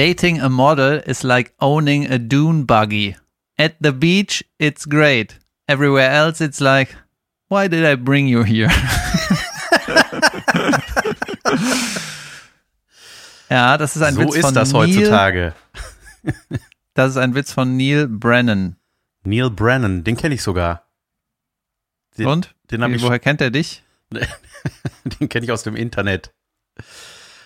Dating a model is like owning a dune buggy. At the beach, it's great. Everywhere else, it's like, why did I bring you here? ja, das ist ein so Witz ist von das Neil, heutzutage. Das ist ein Witz von Neil Brennan. Neil Brennan, den kenne ich sogar. Den, Und? Den, Wie, ich, woher kennt er dich? den kenne ich aus dem Internet.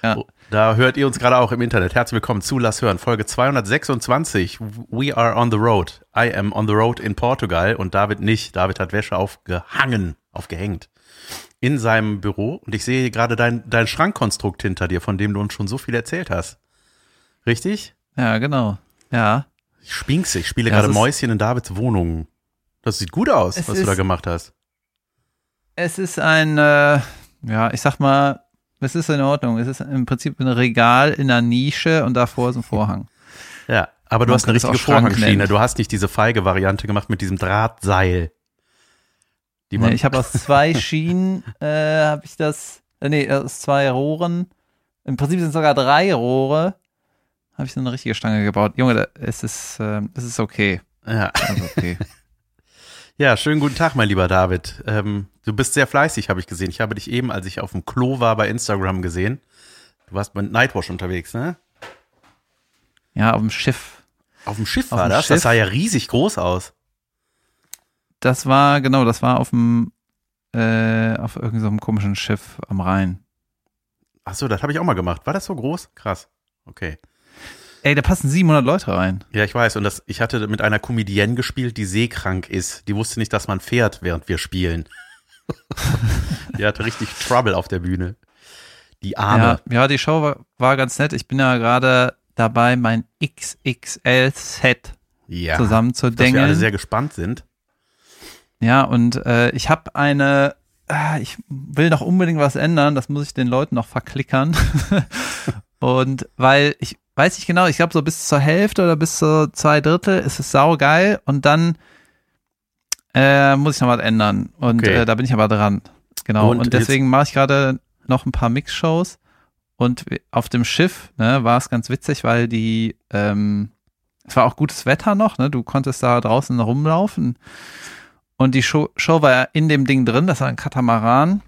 Ja. Oh, Da hört ihr uns gerade auch im Internet. Herzlich willkommen zu Lass hören, Folge 226. We are on the road. I am on the road in Portugal und David nicht. David hat Wäsche aufgehangen, aufgehängt in seinem Büro und ich sehe gerade dein, dein Schrankkonstrukt hinter dir, von dem du uns schon so viel erzählt hast. Richtig? Ja, genau. Ja. Ich spinkse, ich spiele Ja, gerade ist- Mäuschen in Davids Wohnung. Das sieht gut aus, was du da ist- gemacht hast. Es ist ein, äh, ja, ich sag mal, es ist in Ordnung. Es ist im Prinzip ein Regal in einer Nische und davor ist ein Vorhang. Ja, aber du Man hast eine richtige Vorhangschiene. Du hast nicht diese feige Variante gemacht mit diesem Drahtseil. Die Nee, ich habe aus zwei Schienen, äh, habe ich das, äh, nee, aus zwei Rohren, im Prinzip sind es sogar drei Rohre, habe ich so eine richtige Stange gebaut. Junge, da- es ist, äh, es ist okay. ja. Also okay. ja, schönen guten Tag, mein lieber David. Ähm, du bist sehr fleißig, habe ich gesehen. Ich habe dich eben, als ich auf dem Klo war, bei Instagram gesehen. Du warst mit Nightwash unterwegs, ne? ja, auf dem Schiff. Auf dem Schiff Auf war dem das. Schiff. Das sah ja riesig groß aus. Das war, genau, das war auf dem, äh, auf irgendeinem so einem komischen Schiff am Rhein. Ach so, das habe ich auch mal gemacht. War das so groß? Krass. Okay. Ey, da passen 700 Leute rein. Ja, ich weiß. Und das, ich hatte mit einer Comedienne gespielt, die seekrank ist. Die wusste nicht, dass man fährt, während wir spielen. die hatte richtig Trouble auf der Bühne. Die Arme. Ja, ja, die Show war, war ganz nett. Ich bin ja gerade dabei, mein XXL-Set Ja. zusammen dass wir alle sehr gespannt sind. Ja, und äh, ich habe eine, ah, ich will noch unbedingt was ändern, das muss ich den Leuten noch verklickern. und weil ich weiß nicht genau, ich glaube so bis zur Hälfte oder bis zu zwei Drittel ist es saugeil und dann äh, muss ich noch was ändern. Und Okay. äh, da bin ich aber dran. Genau. Und Und, deswegen mache ich gerade noch ein paar Mixshows. Und auf dem Schiff ne, war es ganz witzig, weil die, ähm, es war auch gutes Wetter noch, ne? Du konntest da draußen rumlaufen. Und die Show, Show war ja in dem Ding drin, das war ein Katamaran.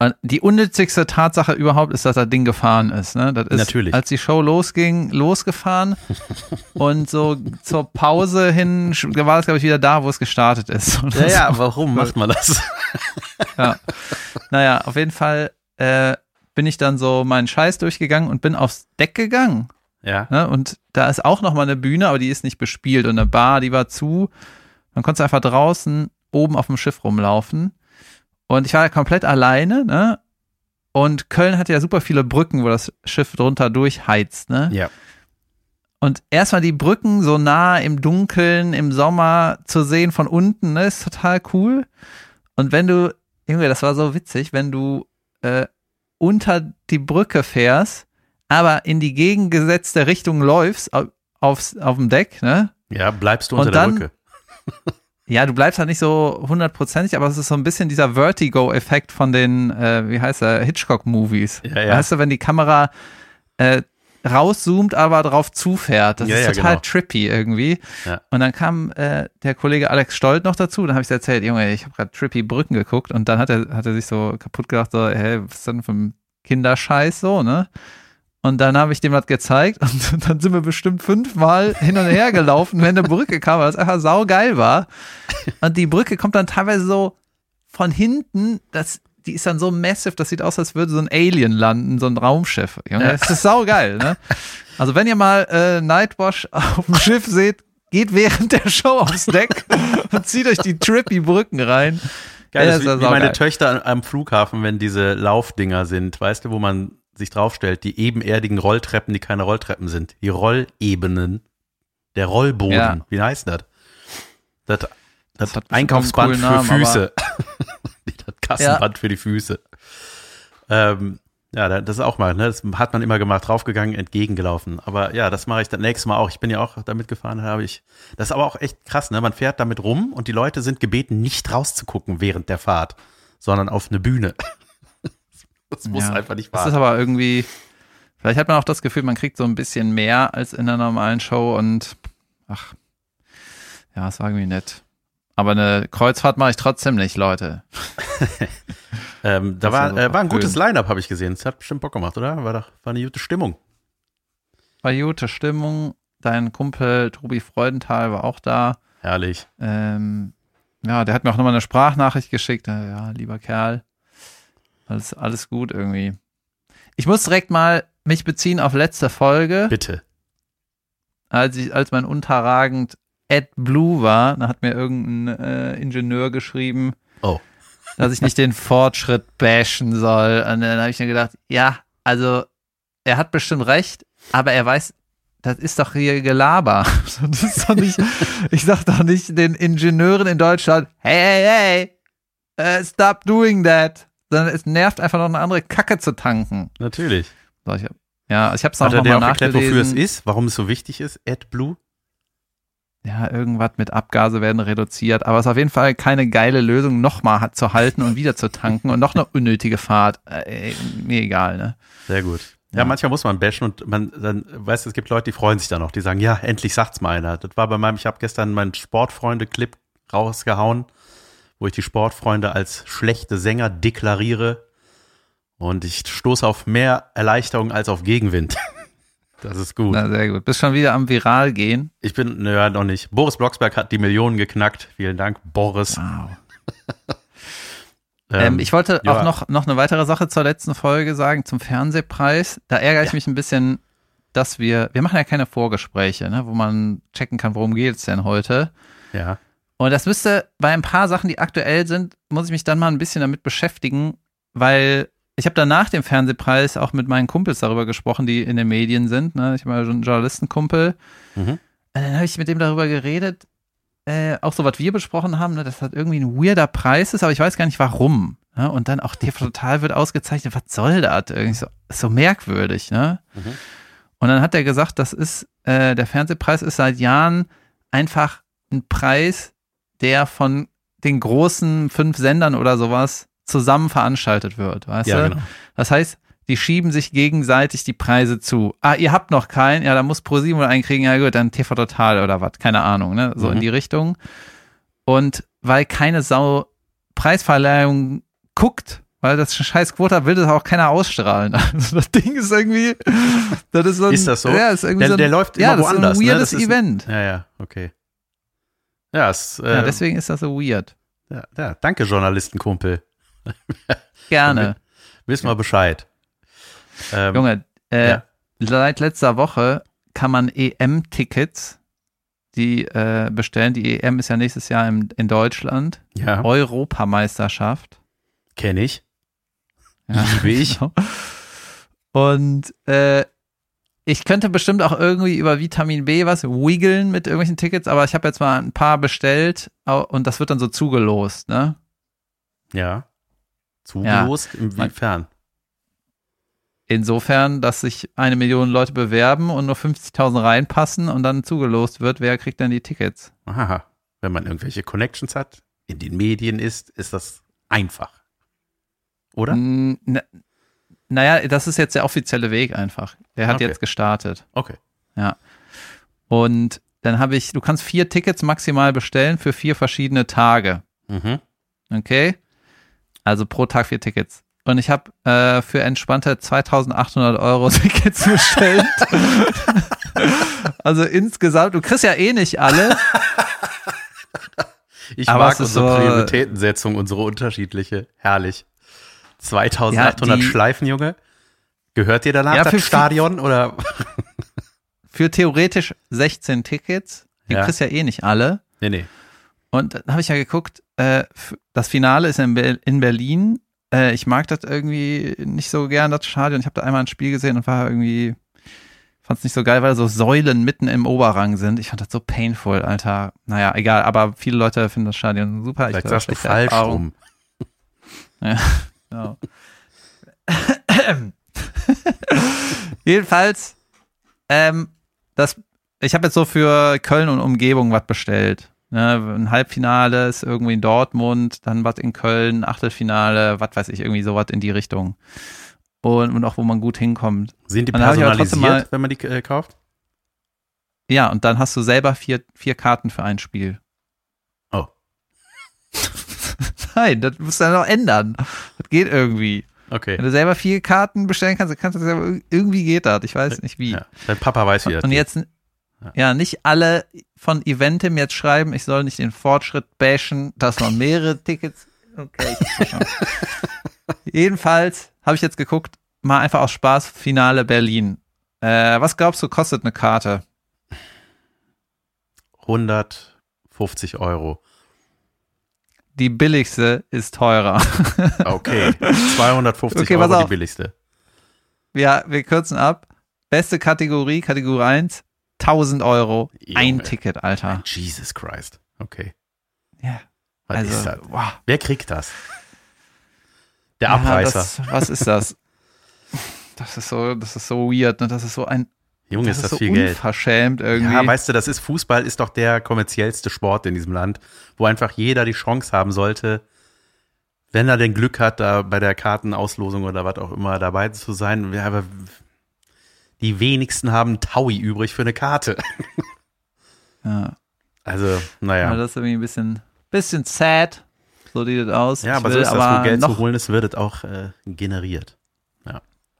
Und die unnützigste Tatsache überhaupt ist, dass das Ding gefahren ist. Ne? Das ist, Natürlich. Als die Show losging, losgefahren und so zur Pause hin war es, glaube ich, wieder da, wo es gestartet ist. oder so. warum macht man das? Ja. Naja, auf jeden Fall äh, bin ich dann so meinen Scheiß durchgegangen und bin aufs Deck gegangen. Ja. Ne? Und da ist auch nochmal eine Bühne, aber die ist nicht bespielt. Und eine Bar, die war zu. Dann konntest du einfach draußen oben auf dem Schiff rumlaufen. Und ich war ja komplett alleine, ne? Und Köln hat ja super viele Brücken, wo das Schiff drunter durchheizt, ne? Ja. Und erstmal die Brücken so nah im Dunkeln, im Sommer zu sehen von unten, ne, ist total cool. Und wenn du, Junge, das war so witzig, wenn du äh, unter die Brücke fährst, aber in die gegengesetzte Richtung läufst, au- aufs, auf dem Deck, ne? Ja, bleibst du unter der dann- Brücke. Ja, du bleibst halt nicht so hundertprozentig, aber es ist so ein bisschen dieser Vertigo-Effekt von den, äh, wie heißt er, Hitchcock-Movies. Ja, ja. Weißt du, wenn die Kamera äh, rauszoomt, aber drauf zufährt. Das Ja, ist ja, total genau. trippy irgendwie. Ja. Und dann kam äh, der Kollege Alex Stolt noch dazu. Dann habe ich erzählt, Junge, ich habe gerade trippy Brücken geguckt. Und dann hat er, hat er sich so kaputt gedacht, so, hey, was ist denn für ein Kinderscheiß so, ne? Und dann habe ich dem das gezeigt und dann sind wir bestimmt fünfmal hin und her gelaufen, wenn eine Brücke kam, weil das einfach saugeil war. Und die Brücke kommt dann teilweise so von hinten, das, die ist dann so massive, das sieht aus, als würde so ein Alien landen, so ein Raumschiff. Junge, Ja. das ist saugeil, ne? Also wenn ihr mal äh, Nightwash auf dem Schiff seht, geht während der Show aufs Deck und zieht euch die trippy Brücken rein. Geil, das ist wie, wie meine saugeil. Töchter am Flughafen, wenn diese Laufdinger sind, weißt du, wo man sich draufstellt, die ebenerdigen Rolltreppen, die keine Rolltreppen sind. Die Rollebenen. Der Rollboden. Ja. Wie heißt das? Das, das, Das hat Einkaufsband für Namen, Füße. das Kassenband für die Füße. Ähm, ja, da- das ist auch mal, ne? Das hat man immer gemacht, draufgegangen, entgegengelaufen. Aber ja, das mache ich dann nächstes Mal auch. Ich bin ja auch damit gefahren, habe ich. Das ist aber auch echt krass, ne? Man fährt damit rum und die Leute sind gebeten, nicht rauszugucken während der Fahrt, sondern auf eine Bühne. Das muss Ja. einfach nicht Das wahr ist aber irgendwie Vielleicht hat man auch das Gefühl, man kriegt so ein bisschen mehr als in einer normalen Show und ach, ja, es war irgendwie nett. Aber eine Kreuzfahrt mache ich trotzdem nicht, Leute. ähm, da Das war, so äh, war ein gutes. Line-Up, habe ich gesehen. Es hat bestimmt Bock gemacht, oder? War, doch, war eine gute Stimmung. War gute Stimmung. Dein Kumpel Tobi Freudenthal war auch da. Herrlich. Ähm, ja, der hat mir auch nochmal eine Sprachnachricht geschickt. Äh, Ja, lieber Kerl. Alles, alles gut irgendwie. Ich muss direkt mal mich beziehen auf letzte Folge. Bitte. als ich, als mein unterragend AdBlue war, da hat mir irgendein äh, Ingenieur geschrieben, Oh. dass ich nicht den Fortschritt bashen soll. Und dann habe ich mir gedacht, ja, also er hat bestimmt recht, aber er weiß, das ist doch hier Gelaber. Das ist doch nicht, ich sag doch nicht den Ingenieuren in Deutschland, hey, hey, hey, uh, stop doing that. Sondern es nervt einfach noch eine andere Kacke zu tanken. Natürlich. So, ich ja, ich habe es auch er noch auch erklärt, wofür es nachgelesen. ist, warum es so wichtig ist, AdBlue? ja, irgendwas mit Abgase werden reduziert, aber es ist auf jeden Fall keine geile Lösung, nochmal zu halten und wieder zu tanken und noch eine unnötige Fahrt. Äh, mir egal, ne? Sehr gut. Ja, Ja. manchmal muss man bashen und man dann, weißt du, es gibt Leute, die freuen sich dann noch, die sagen, ja, endlich sagt's mal einer. Das war bei meinem, ich habe gestern meinen Sportfreunde-Clip rausgehauen, wo ich die Sportfreunde als schlechte Sänger deklariere und ich stoße auf mehr Erleichterung als auf Gegenwind. Das ist gut. Na, sehr gut. Bist schon wieder am Viral gehen. Ich bin, naja, noch nicht. Boris Blocksberg hat die Millionen geknackt. Vielen Dank, Boris. Wow. Ähm, ich wollte ja. auch noch, noch eine weitere Sache zur letzten Folge sagen, zum Fernsehpreis. Da ärgere ich Ja. mich ein bisschen, dass wir, wir machen ja keine Vorgespräche, ne, wo man checken kann, worum geht's denn heute. Ja, Und das müsste bei ein paar Sachen, die aktuell sind, muss ich mich dann mal ein bisschen damit beschäftigen, weil ich habe dann nach dem Fernsehpreis auch mit meinen Kumpels darüber gesprochen, die in den Medien sind. Ne? Ich habe ja schon einen Journalistenkumpel. Mhm. Und dann habe ich mit dem darüber geredet, äh, auch so, was wir besprochen haben, ne, dass das irgendwie ein weirder Preis ist, aber ich weiß gar nicht warum. Ne? Und dann auch TV Total wird ausgezeichnet, was soll das? Irgendwie so, so merkwürdig, ne? Mhm. Und dann hat er gesagt, das ist, äh, der Fernsehpreis ist seit Jahren einfach ein Preis, der von den großen fünf Sendern oder sowas zusammen veranstaltet wird, weißt ja, du? genau. Das heißt, die schieben sich gegenseitig die Preise zu. Ah, ihr habt noch keinen, ja, da muss ProSieben einen kriegen, ja gut, dann TV Total oder was, keine Ahnung, ne? So Mhm. in die Richtung. Und weil keine Sau Preisverleihung guckt, weil das scheiß Quote hat, will das auch keiner ausstrahlen. Also das Ding ist irgendwie, das ist so ein, Ist das so? Ja, ist irgendwie Der, so ein, der läuft ja, immer das woanders. ist ein ne? weirdes Das ist ein- Event. Ja, ja, okay. Ja, es, äh, ja, deswegen ist das so weird. ja, ja, danke, Journalistenkumpel. Gerne. Wissen wir Bescheid. Ähm, Junge, äh, ja. seit letzter Woche kann man EM-Tickets, die äh, bestellen. Die EM ist ja nächstes Jahr im, in Deutschland. Ja, Europameisterschaft. kenne ich. Ja, Liebe ich. genau. Und äh, ich könnte bestimmt auch irgendwie über Vitamin B was wiggeln mit irgendwelchen Tickets, aber ich habe jetzt mal ein paar bestellt und das wird dann so zugelost, ne? Ja. Zugelost? Inwiefern? Insofern, dass sich eine Million Leute bewerben und nur 50.000 reinpassen und dann zugelost wird, wer kriegt denn die Tickets? Aha. Wenn man irgendwelche Connections hat, in den Medien ist, ist das einfach. Oder? Na, naja, das ist jetzt der offizielle Weg einfach. Der hat Okay. jetzt gestartet. Okay. Und dann habe ich, du kannst vier Tickets maximal bestellen für vier verschiedene Tage. Mhm. Okay? Also pro Tag vier Tickets. Und ich habe äh, für entspannte 2800 Euro Tickets bestellt. also insgesamt, du kriegst ja eh nicht alle. Ich Aber mag unsere so- Prioritätensetzung, unsere unterschiedliche. Herrlich. 2800 Ja, die- Schleifen, Junge. Gehört dir danach Ja, das für- Stadion oder? Für theoretisch 16 Tickets. Du Ja. kriegst ja eh nicht alle. Nee, nee. Und dann habe ich ja geguckt, äh, das Finale ist in, Be in Berlin. Äh, ich mag das irgendwie nicht so gern, das Stadion. Ich habe da einmal ein Spiel gesehen und war irgendwie, fand es nicht so geil, weil so Säulen mitten im Oberrang sind. Ich fand das so painful, Alter. Naja, egal, aber viele Leute finden das Stadion super. Vielleicht ich sagst du falsch Erfahrung. rum. Genau. Jedenfalls, ähm, das, ich habe jetzt so für Köln und Umgebung was bestellt. Ne, ein Halbfinale ist irgendwie in Dortmund, dann was in Köln, Achtelfinale, was weiß ich, irgendwie sowas in die Richtung. und, und auch wo man gut hinkommt. Sind die personalisiert, mal- wenn man die äh, kauft? Ja, und dann hast du selber vier, vier Karten für ein Spiel. Oh. Nein, das musst du dann noch ändern. Das geht irgendwie. Okay. Wenn du selber vier Karten bestellen kannst, dann kannst du das selber, irgendwie geht das. Ich weiß nicht wie. Ja. Dein Papa weiß, wie das Und jetzt, ja, nicht alle von Eventim jetzt schreiben, ich soll nicht den Fortschritt bashen, dass man mehrere Tickets. Okay. ich. Jedenfalls habe ich jetzt geguckt, mal einfach aus Spaß, Finale Berlin. Äh, was glaubst du, kostet eine Karte? 150 Euro. Die billigste ist teurer. Okay. 250 Okay, Euro die billigste. Ja, wir kürzen ab. Beste Kategorie, Kategorie 1, 1000 Euro. Ein Junge. Ticket, Alter. Jesus Christ. Okay. Ja, Was ist also, das? wow. Wer kriegt das? Der Ja, Abreißer. das, was ist das? Das ist so, das ist so weird, ne? Das ist so ein, Junge, das ist das so viel Geld. unverschämt irgendwie. Ja, weißt du, das ist Fußball ist doch der kommerziellste Sport in diesem Land, wo einfach jeder die Chance haben sollte, wenn er denn Glück hat, da bei der Kartenauslosung oder was auch immer dabei zu sein. Ja, aber die wenigsten haben Taui übrig für eine Karte. ja. Also, ja. naja. das ist irgendwie ein bisschen, bisschen sad. So sieht das aus. Ja, Ich aber so will ist das, wo aber Geld zu holen ist, wird es auch äh, generiert.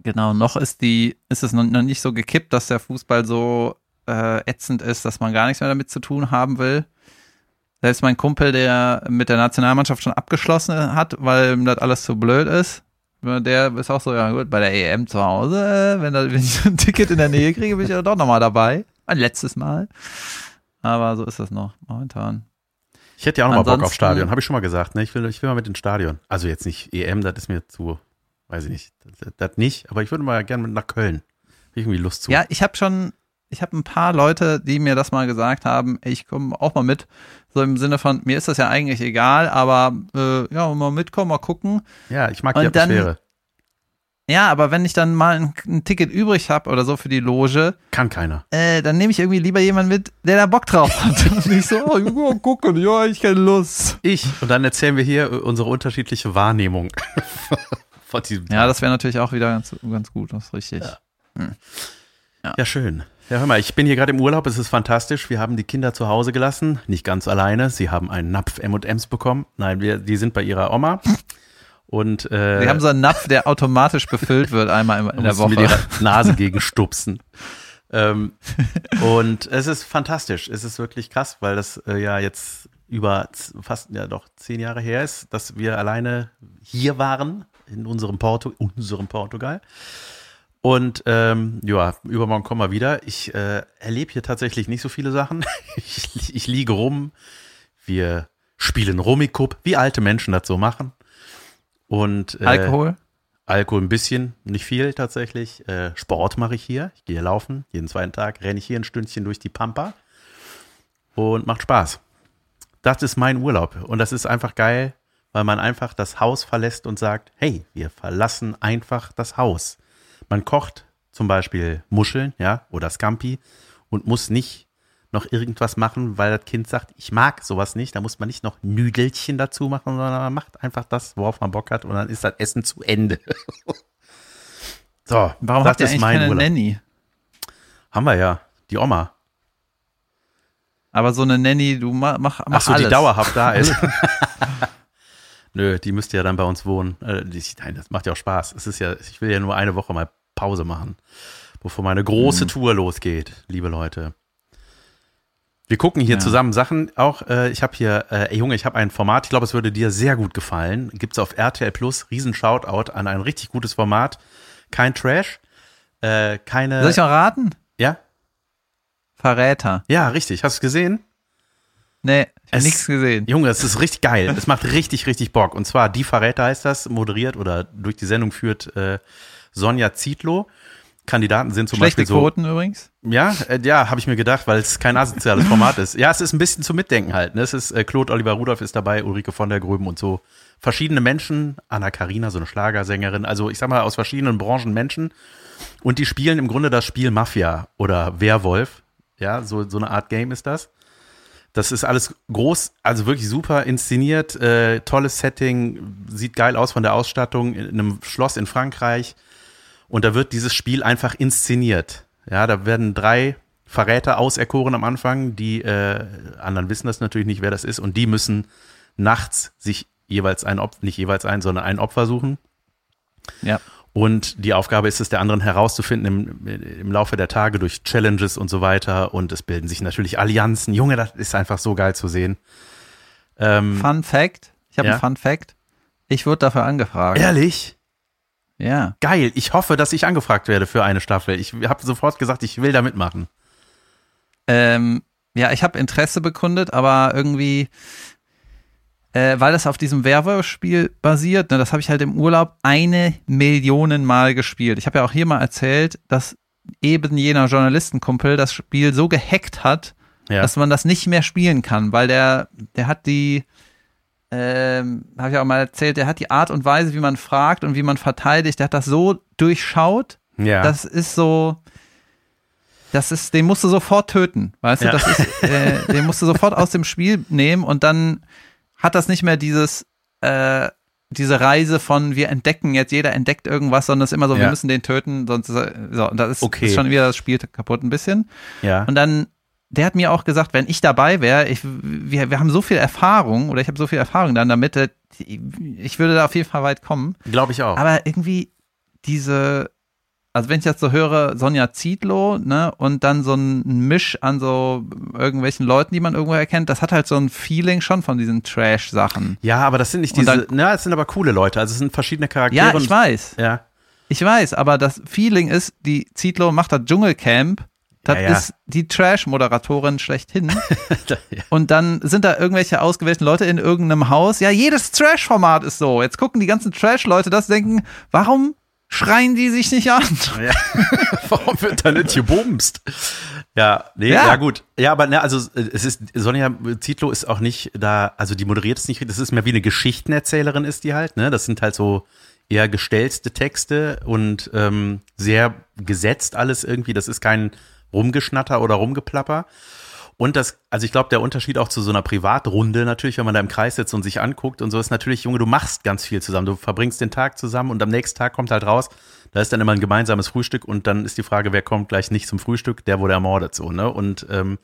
Genau, noch ist die, ist es noch, nicht so gekippt, dass der Fußball so äh, ätzend ist, dass man gar nichts mehr damit zu tun haben will. Selbst mein Kumpel, der mit der Nationalmannschaft schon abgeschlossen hat, weil ihm das alles zu blöd ist, der ist auch so, ja gut, bei der EM zu Hause, wenn, da, wenn ich ein Ticket in der Nähe kriege, bin ich ja doch nochmal dabei. Ein letztes Mal. Aber so ist das noch momentan. Ich hätte ja auch noch mal Bock auf Stadion, habe ich schon mal gesagt. Ne? Ich, will, ich will mal mit ins Stadion. Also jetzt nicht EM, das ist mir zu, weiß ich nicht, das, das nicht, aber ich würde mal gerne mit nach Köln. Ich irgendwie Lust zu. Ja, ich habe schon, ich habe ein paar Leute, die mir das mal gesagt haben, ey, ich komme auch mal mit. So im Sinne von, mir ist das ja eigentlich egal, aber äh, ja, mal mitkommen, mal gucken. Ja, ich mag die Und dann- Atmosphäre. Ja, aber wenn ich dann mal ein, ein Ticket übrig habe oder so für die Loge, Kann keiner. äh, dann nehme ich irgendwie lieber jemanden mit, der da Bock drauf hat. Und nicht so, oh, ja, gucken, ja, ich keine Lust. Ich. Und dann erzählen wir hier unsere unterschiedliche Wahrnehmung von diesem Ja, das wäre natürlich auch wieder ganz, ganz gut, das ist richtig. Ja, schön. Ja, hör mal, ich bin hier gerade im Urlaub, es ist fantastisch. Wir haben die Kinder zu Hause gelassen, nicht ganz alleine. Sie haben einen Napf M&M's bekommen. Nein, wir, die sind bei ihrer Oma. Und äh, Wir haben so einen Napf, der automatisch befüllt wird einmal in, in der mussten mit Woche. ihrer Nase gegen stupsen. ähm, und es ist fantastisch. Es ist wirklich krass, weil das äh, ja jetzt über fast ja doch zehn Jahre her ist, dass wir alleine hier waren in unserem, Portu unserem Portugal. Und ähm, ja, übermorgen kommen wir wieder. Ich äh, erlebe hier tatsächlich nicht so viele Sachen. Ich, ich liege rum. Wir spielen Rummikub, wie alte Menschen das so machen. Und äh, Alkohol? Alkohol ein bisschen, nicht viel tatsächlich. Äh, Sport mache ich hier. Ich gehe laufen. Jeden zweiten Tag renne ich hier ein Stündchen durch die Pampa. Und macht Spaß. Das ist mein Urlaub. Und das ist einfach geil, weil man einfach das Haus verlässt und sagt, hey, wir verlassen einfach das Haus. Man kocht zum Beispiel Muscheln, ja, oder Scampi und muss nicht noch irgendwas machen, weil das Kind sagt, ich mag sowas nicht. Da muss man nicht noch Nüdelchen dazu machen, sondern man macht einfach das, worauf man Bock hat und dann ist das Essen zu Ende. so, Warum das habt ihr ist eigentlich mein keine Urlaub. Nanny? Haben wir ja, die Oma. Aber so eine Nanny, du mach, mach, mach Ach so, alles. die dauerhaft da ist. Nö, die müsste ja dann bei uns wohnen. Äh, die, nein, das macht ja auch Spaß. Es ist ja, ich will ja nur eine Woche mal Pause machen, bevor meine große Mhm. Tour losgeht, liebe Leute. Wir gucken hier Ja. zusammen Sachen. Auch äh, ich habe hier, äh, ey Junge, ich habe ein Format. Ich glaube, es würde dir sehr gut gefallen. Gibt's auf RTL Plus. Riesen Shoutout an ein richtig gutes Format. Kein Trash, äh, keine. Soll ich mal raten? ja, Verräter. ja, richtig. Hast du gesehen? Nee, ich nichts gesehen. Junge, es ist richtig geil. Es macht richtig, richtig Bock. Und zwar Die Verräter heißt das, moderiert oder durch die Sendung führt äh, Sonja Zietlow. Kandidaten sind zum Schlechte Beispiel so. Quoten übrigens. Ja, äh, ja, habe ich mir gedacht, weil es kein asoziales Format ist. Ja, es ist ein bisschen zum Mitdenken halt. Ne? Es ist äh, Claude Oliver Rudolph ist dabei, Ulrike von der Gröben und so verschiedene Menschen. Anna Karina, so eine Schlagersängerin. Also ich sag mal aus verschiedenen Branchen Menschen. Und die spielen im Grunde das Spiel Mafia oder Werwolf. Ja, so, so eine Art Game ist das. Das ist alles groß, also wirklich super inszeniert, äh, tolles Setting, sieht geil aus von der Ausstattung in einem Schloss in Frankreich. Und da wird dieses Spiel einfach inszeniert. Ja, da werden drei Verräter auserkoren am Anfang, die äh, anderen wissen das natürlich nicht, wer das ist, und die müssen nachts sich jeweils ein Opfer, nicht jeweils ein, sondern ein Opfer suchen. Ja. Und die Aufgabe ist es, der anderen herauszufinden im, im Laufe der Tage durch Challenges und so weiter. Und es bilden sich natürlich Allianzen. Junge, das ist einfach so geil zu sehen. Ähm, Fun Fact. Ich habe ja? einen Fun Fact. Ich wurde dafür angefragt. Ehrlich? Ja. Geil. Ich hoffe, dass ich angefragt werde für eine Staffel. Ich habe sofort gesagt, ich will da mitmachen. Ähm, ja, ich habe Interesse bekundet, aber irgendwie, äh, weil das auf diesem Werwolf-Spiel basiert, ne, das habe ich halt im Urlaub eine Million Mal gespielt. Ich habe ja auch hier mal erzählt, dass eben jener Journalistenkumpel das Spiel so gehackt hat, ja. dass man das nicht mehr spielen kann, weil der, der hat die, ähm, habe ich auch mal erzählt, der hat die Art und Weise, wie man fragt und wie man verteidigt, der hat das so durchschaut. Ja. Das ist so, das ist, den musst du sofort töten, weißt ja. du? Das ist, äh, den musst du sofort aus dem Spiel nehmen und dann hat das nicht mehr dieses, äh, diese Reise von wir entdecken jetzt, jeder entdeckt irgendwas, sondern es ist immer so, ja. wir müssen den töten, sonst ist er, so, und das ist, okay. ist schon wieder das Spiel kaputt ein bisschen. Ja. Und dann, der hat mir auch gesagt, wenn ich dabei wäre, ich, wir, wir haben so viel Erfahrung oder ich habe so viel Erfahrung dann damit, ich würde da auf jeden Fall weit kommen. Glaube ich auch. Aber irgendwie diese, also wenn ich jetzt so höre, Sonja Zietlow, ne, und dann so ein Misch an so irgendwelchen Leuten, die man irgendwo erkennt, das hat halt so ein Feeling schon von diesen Trash-Sachen. Ja, aber das sind nicht diese, na, es sind aber coole Leute, also es sind verschiedene Charaktere. Ja, ich weiß. Ja. Ich weiß, aber das Feeling ist, die Zietlow macht das Dschungelcamp, das Ja, ja. ist die Trash-Moderatorin schlechthin. ja. Und dann sind da irgendwelche ausgewählten Leute in irgendeinem Haus. Ja, jedes Trash-Format ist so. Jetzt gucken die ganzen Trash-Leute das, denken, warum schreien die sich nicht an? Ja. Warum wird da nicht gebumst? Ja, nee, Ja. ja, gut. Ja, aber ne, also es ist, Sonja Zietlow ist auch nicht da, also die moderiert es nicht, das ist mehr wie eine Geschichtenerzählerin ist die halt, ne? Das sind halt so eher gestellte Texte und ähm, sehr gesetzt alles irgendwie. Das ist kein Rumgeschnatter oder Rumgeplapper. Und das, also ich glaube, der Unterschied auch zu so einer Privatrunde natürlich, wenn man da im Kreis sitzt und sich anguckt und so ist natürlich, Junge, du machst ganz viel zusammen. Du verbringst den Tag zusammen und am nächsten Tag kommt halt raus, da ist dann immer ein gemeinsames Frühstück und dann ist die Frage, wer kommt gleich nicht zum Frühstück? Der wurde ermordet, so, ne? Und ähm,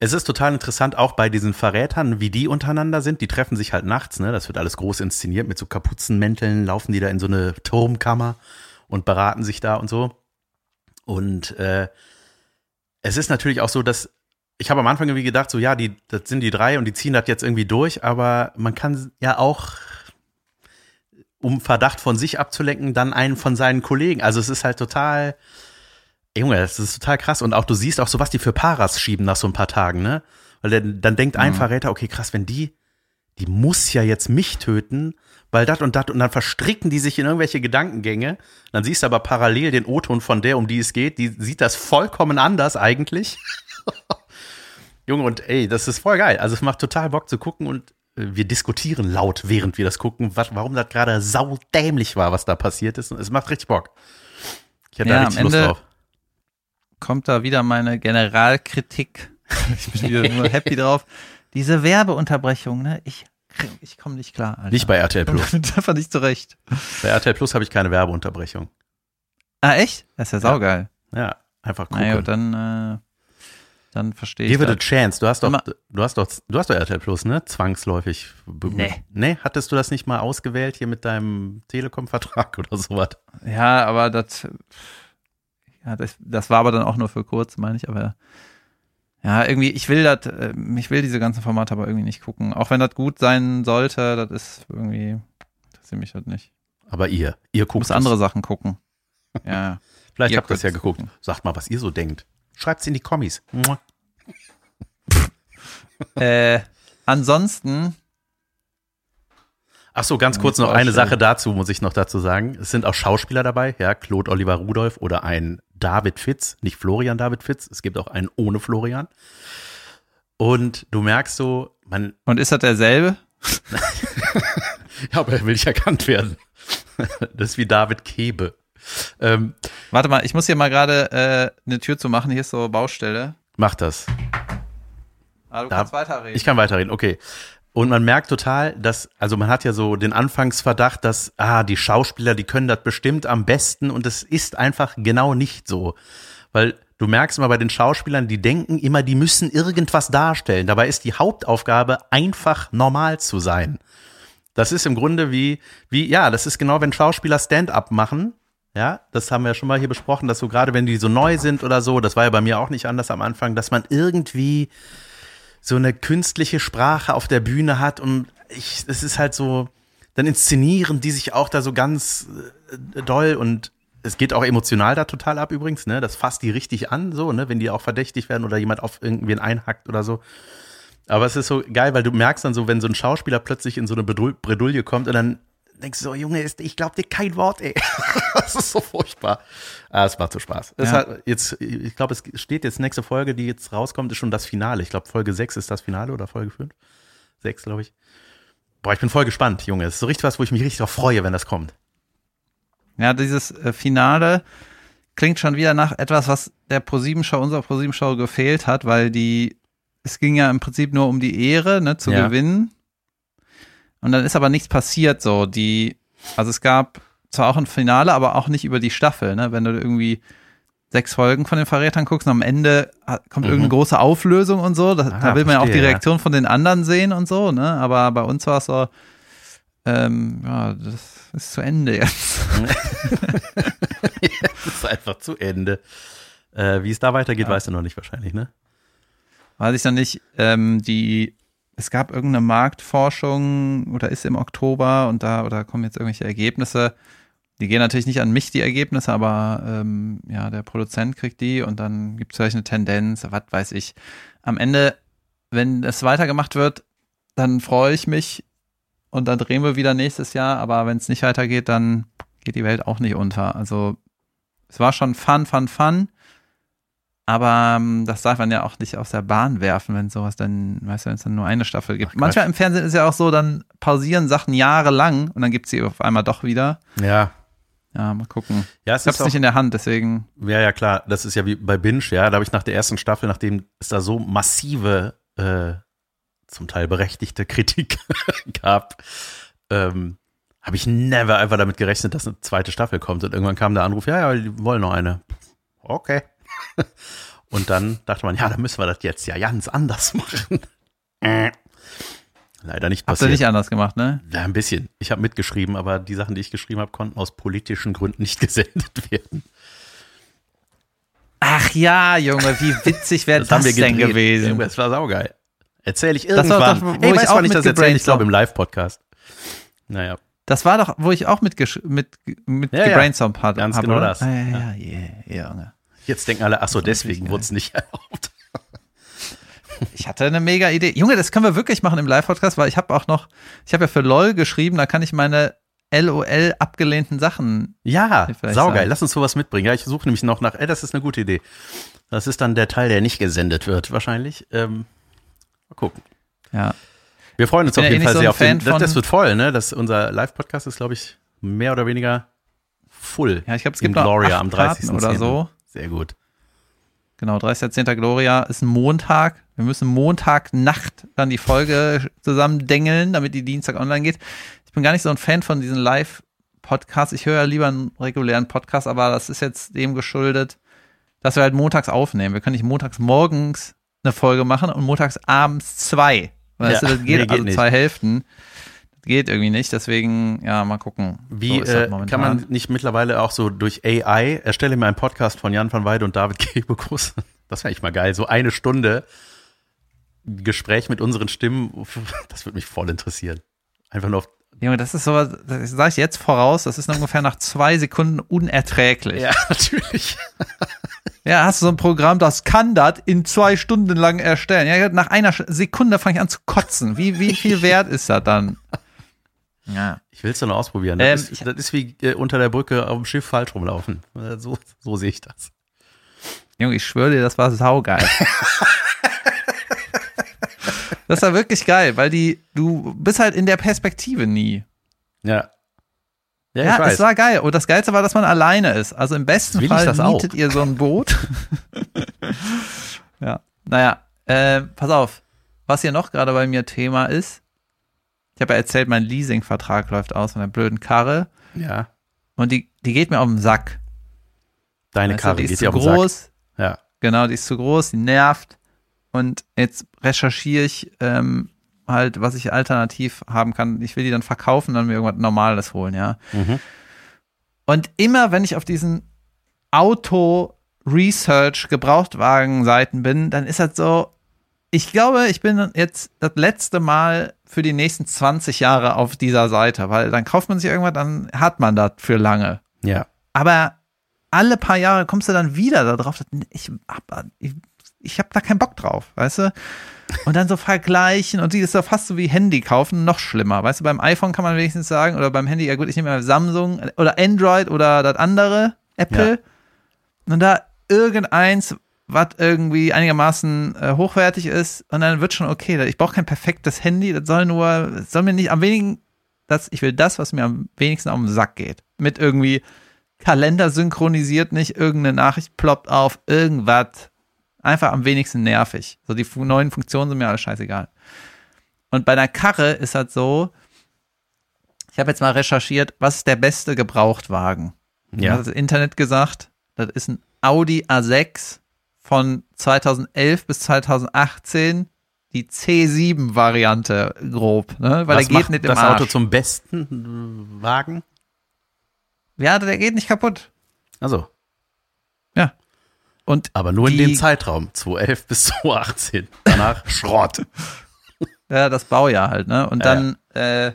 es ist total interessant, auch bei diesen Verrätern, wie die untereinander sind. Die treffen sich halt nachts, ne? Das wird alles groß inszeniert mit so Kapuzenmänteln, laufen die da in so eine Turmkammer und beraten sich da und so. Und äh, es ist natürlich auch so, dass ich habe am Anfang irgendwie gedacht, so ja, die, das sind die drei und die ziehen das jetzt irgendwie durch, aber man kann ja auch, um Verdacht von sich abzulenken, dann einen von seinen Kollegen. Also es ist halt total, Junge, das ist total krass. Und auch du siehst auch so, was die für Paras schieben nach so ein paar Tagen, ne? Weil dann, dann denkt ein Mhm. Verräter, okay, krass, wenn die, die muss ja jetzt mich töten, weil das und das und dann verstricken die sich in irgendwelche Gedankengänge. Dann siehst du aber parallel den O-Ton von der, um die es geht, die sieht das vollkommen anders eigentlich. Junge, und ey, das ist voll geil. Also es macht total Bock zu gucken und äh, wir diskutieren laut, während wir das gucken, was, warum das gerade saudämlich war, was da passiert ist. Und es macht richtig Bock. Ich hatte Ja, da richtig Lust Ende- drauf. Kommt da wieder meine Generalkritik. Ich bin wieder nur happy drauf. Diese Werbeunterbrechung, ne? Ich, ich komme nicht klar. Alter. Nicht bei RTL Ich Plus. damit einfach nicht zurecht. Bei RTL Plus habe ich keine Werbeunterbrechung. Ah, echt? Das ist ja Ja. saugeil. Ja, einfach gucken. Naja, dann, äh, dann verstehe ich Give it a das. chance. Du hast doch, du hast doch, du hast doch RTL Plus, ne? Zwangsläufig. Nee. Nee, hattest du das nicht mal ausgewählt hier mit deinem Telekom-Vertrag oder sowas? Ja, aber das, ja, das, das war aber dann auch nur für kurz, meine ich, aber ja, irgendwie, ich will das, äh, ich will diese ganzen Formate aber irgendwie nicht gucken. Auch wenn das gut sein sollte, das ist irgendwie, interessiert mich halt nicht. Aber ihr, ihr guckt muss es. andere Sachen gucken. Ja. Vielleicht habt ihr es ja geguckt. gucken. Sagt mal, was ihr so denkt. Schreibt's in die Kommis. Äh, ansonsten, Ach so, ganz kurz noch eine. Sache dazu, muss ich noch dazu sagen. Es sind auch Schauspieler dabei, ja, Claude Oliver Rudolph oder ein David Fitz, nicht Florian David Fitz, es gibt auch einen ohne Florian. Und du merkst so, man, und ist das derselbe? ja, aber er will nicht erkannt werden. Das ist wie David Kebe. Ähm, Warte mal, ich muss hier mal gerade äh, eine Tür zu machen. Hier ist so Baustelle. mach das. Ah, du Da- kannst weiterreden. Ich kann weiterreden, okay. Und man merkt total, dass, also man hat ja so den Anfangsverdacht, dass, ah, die Schauspieler, die können das bestimmt am besten und es ist einfach genau nicht so. Weil du merkst immer bei den Schauspielern, die denken immer, die müssen irgendwas darstellen. Dabei ist die Hauptaufgabe einfach normal zu sein. Das ist im Grunde wie, wie, ja, das ist genau, wenn Schauspieler Stand-up machen. Ja, das haben wir schon mal hier besprochen, dass so gerade wenn die so neu sind oder so, das war ja bei mir auch nicht anders am Anfang, dass man irgendwie so eine künstliche Sprache auf der Bühne hat und ich, es ist halt so, dann inszenieren die sich auch da so ganz äh, doll und es geht auch emotional da total ab übrigens, ne? Das fasst die richtig an, so, ne? Wenn die auch verdächtig werden oder jemand auf irgendwen einhackt oder so. Aber es ist so geil, weil du merkst dann so, wenn so ein Schauspieler plötzlich in so eine Bredouille kommt und dann denkst du so, Junge, ich glaub dir kein Wort, ey. das ist so furchtbar. Ah, es macht so Spaß. Ja. Hat jetzt, ich glaube, es steht jetzt nächste Folge, die jetzt rauskommt, ist schon das Finale. Ich glaube, Folge 6 ist das Finale oder Folge 5? 6, glaube ich. Boah, ich bin voll gespannt, Junge. Es ist so richtig was, wo ich mich richtig drauf freue, wenn das kommt. Ja, dieses äh, Finale klingt schon wieder nach etwas, was der ProSieben-Show, unserer ProSieben-Show gefehlt hat, weil die, es ging ja im Prinzip nur um die Ehre, ne, zu ja. gewinnen. Und dann ist aber nichts passiert, so, die, also es gab zwar auch ein Finale, aber auch nicht über die Staffel, ne, wenn du irgendwie sechs Folgen von den Verrätern guckst und am Ende kommt mhm. irgendeine große Auflösung und so, da, ah, da will man ja auch die Reaktion ja. von den anderen sehen und so, ne, aber bei uns war es so, ähm, ja, das ist zu Ende jetzt. es ist einfach zu Ende. Äh, wie es da weitergeht, ja. weißt du noch nicht wahrscheinlich, ne? Weiß ich noch nicht. Ähm, die, es gab irgendeine Marktforschung oder ist im Oktober und da oder kommen jetzt irgendwelche Ergebnisse. Die gehen natürlich nicht an mich, die Ergebnisse, aber ähm, ja, der Produzent kriegt die und dann gibt es vielleicht eine Tendenz, was weiß ich. Am Ende, wenn es weitergemacht wird, dann freue ich mich und dann drehen wir wieder nächstes Jahr, aber wenn es nicht weitergeht, dann geht die Welt auch nicht unter. Also es war schon Fun, Fun, Fun. Aber ähm, das darf man ja auch nicht aus der Bahn werfen, wenn sowas dann, weißt du, wenn es dann nur eine Staffel gibt. Ach, Manchmal im Fernsehen ist ja auch so, dann pausieren Sachen jahrelang und dann gibt es sie auf einmal doch wieder. Ja. Ja, mal gucken. Ja, es ich hab's ist nicht in der Hand, deswegen. Ja, ja, klar. Das ist ja wie bei Binge, ja. Da habe ich nach der ersten Staffel, nachdem es da so massive äh, zum Teil berechtigte Kritik gab, ähm, habe ich never einfach damit gerechnet, dass eine zweite Staffel kommt. Und irgendwann kam der Anruf, ja, ja, die wollen noch eine. Okay. Und dann dachte man, ja, dann müssen wir das jetzt ja ganz anders machen. Leider nicht passiert. Habt ihr nicht anders gemacht, ne? Ja, ein bisschen. Ich habe mitgeschrieben, aber die Sachen, die ich geschrieben habe, konnten aus politischen Gründen nicht gesendet werden. Ach ja, Junge, wie witzig wäre das, das denn gewesen? Das war saugeil. Erzähle ich irgendwann. Das war doch, wo Ey, weiß, wann ich das erzähle? Ich glaube im Live-Podcast. Naja. Das war doch, wo ich auch mit, mit, mit ja, gebrainstormt ja. hatte. Ganz genau oder? das. Ah, ja, ja, yeah, Junge. Jetzt denken alle, ach so, deswegen wurde es nicht erlaubt. Ich hatte eine mega Idee. Junge, das können wir wirklich machen im Live-Podcast, weil ich habe auch noch, ich habe ja für LOL geschrieben, da kann ich meine LOL abgelehnten Sachen. Ja, saugeil. Lass uns sowas mitbringen. Ja, ich suche nämlich noch nach, ey, das ist eine gute Idee. Das ist dann der Teil, der nicht gesendet wird, wahrscheinlich. Ähm, Mal gucken. Ja. Wir freuen uns auf jeden ja eh Fall so sehr auf den. Das, das, wird voll, ne? Das, unser Live-Podcast ist, glaube ich, mehr oder weniger full. Ja, ich glaube, es gibt Gloria am 30. oder so. Sehr gut. Genau, 30.10. Gloria ist ein Montag. Wir müssen Montag Nacht dann die Folge zusammen dengeln, damit die Dienstag online geht. Ich bin gar nicht so ein Fan von diesen Live-Podcasts. Ich höre ja lieber einen regulären Podcast, aber das ist jetzt dem geschuldet, dass wir halt montags aufnehmen. Wir können nicht montags morgens eine Folge machen und montags abends zwei. Weißt ja, du, das geht, nee, geht also nicht. zwei Hälften. Geht irgendwie nicht, deswegen, ja, mal gucken. Wie so äh, kann man nicht mittlerweile auch so durch AI, erstelle mir einen Podcast von Jan van Weide und David Kebekus, das wäre eigentlich mal geil, so eine Stunde Gespräch mit unseren Stimmen, das würde mich voll interessieren. Einfach nur auf Junge, das ist so, das sage ich jetzt voraus, das ist ungefähr nach zwei Sekunden unerträglich. Ja, natürlich. Ja, hast du so ein Programm, das kann das in zwei Stunden lang erstellen. Ja, nach einer Sekunde fange ich an zu kotzen. Wie, wie viel wert ist das dann? Ja. Ich will es doch noch ausprobieren. Das, ähm, ist, das ist wie äh, unter der Brücke auf dem Schiff falsch rumlaufen. Äh, so, so sehe ich das. Junge, ich schwöre dir, das war saugeil. das war wirklich geil, weil die, du bist halt in der Perspektive nie. Ja. Ja, ja es war geil. Und das Geilste war, dass man alleine ist. Also im besten Fall mietet auch. ihr so ein Boot. ja. Naja, äh, pass auf. Was hier noch gerade bei mir Thema ist, Ich habe ja erzählt, mein Leasingvertrag läuft aus mit einer blöden Karre Ja. und die, die geht mir auf den Sack. Deine Weißt du, Karre die geht ist dir zu auf den Sack. groß. Ja. Genau, die ist zu groß, die nervt. Und jetzt recherchiere ich ähm, halt, was ich alternativ haben kann. Ich will die dann verkaufen und dann mir irgendwas Normales holen, ja. Mhm. Und immer, wenn ich auf diesen Auto-Research-Gebrauchtwagen-Seiten bin, dann ist das so, ich glaube, ich bin jetzt das letzte Mal für die nächsten 20 Jahre auf dieser Seite, weil dann kauft man sich irgendwas, dann hat man das für lange. Ja. Aber alle paar Jahre kommst du dann wieder da drauf. Ich hab, ich, ich hab da keinen Bock drauf, weißt du? Und dann so vergleichen und die ist doch fast so wie Handy kaufen, noch schlimmer. Weißt du, beim iPhone kann man wenigstens sagen, oder beim Handy, ja gut, ich nehme mal Samsung oder Android oder das andere, Apple. Und da irgendeins, was irgendwie einigermaßen äh, hochwertig ist, und dann wird schon okay. Ich brauche kein perfektes Handy, das soll nur, das soll mir nicht am wenigen, das, ich will das, was mir am wenigsten auf den Sack geht. Mit irgendwie Kalender synchronisiert nicht, irgendeine Nachricht ploppt auf, irgendwas. Einfach am wenigsten nervig. So die neuen Funktionen sind mir alles scheißegal. Und bei einer Karre ist halt so, ich habe jetzt mal recherchiert, was ist der beste Gebrauchtwagen? Ja. Das Internet gesagt, das ist ein Audi A6 von 2011 bis 2018, die C7-Variante grob, ne? weil Was der geht nicht im das Arsch. Auto zum besten Wagen? ja, der geht nicht kaputt. Also, Und aber nur in dem Zeitraum, 2011 bis 2018. Danach Schrott. Ja, das Baujahr halt, ne? Und Ja, dann, äh,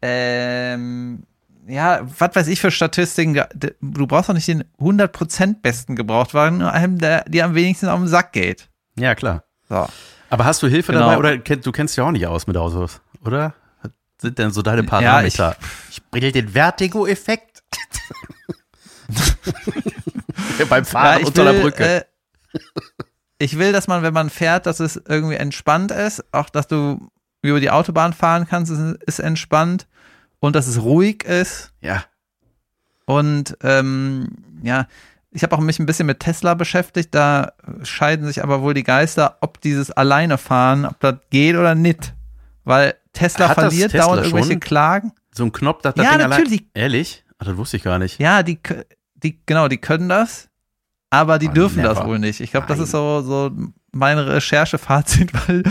ähm, ja, was weiß ich für Statistiken, du brauchst doch nicht den 100% besten Gebrauchtwagen, nur einem, der dir am wenigsten auf den Sack geht. Ja, klar. So. Aber hast du Hilfe Genau. dabei oder du kennst dich auch nicht aus mit Autos, oder? Was sind denn so deine Ja, Parameter? ich bringe den Vertigo-Effekt. Beim Fahren ich unter will, der Brücke. Äh, ich will, dass man, wenn man fährt, dass es irgendwie entspannt ist, auch dass du über die Autobahn fahren kannst, ist, ist entspannt und dass es ruhig ist. ja. Und ähm, ja, ich habe auch mich ein bisschen mit Tesla beschäftigt. Da scheiden sich aber wohl die Geister, ob dieses alleine fahren, ob das geht oder nicht. Weil Tesla Hat das verliert Tesla dauernd irgendwelche schon? Klagen. So ein Knopf, dass das Ja, Ding natürlich. allein. Ehrlich? Ach, das wusste ich gar nicht. Ja, die, die, genau, die können das, aber die Oh, dürfen das never. wohl nicht. Ich glaube, das ist so, so mein Recherchefazit, weil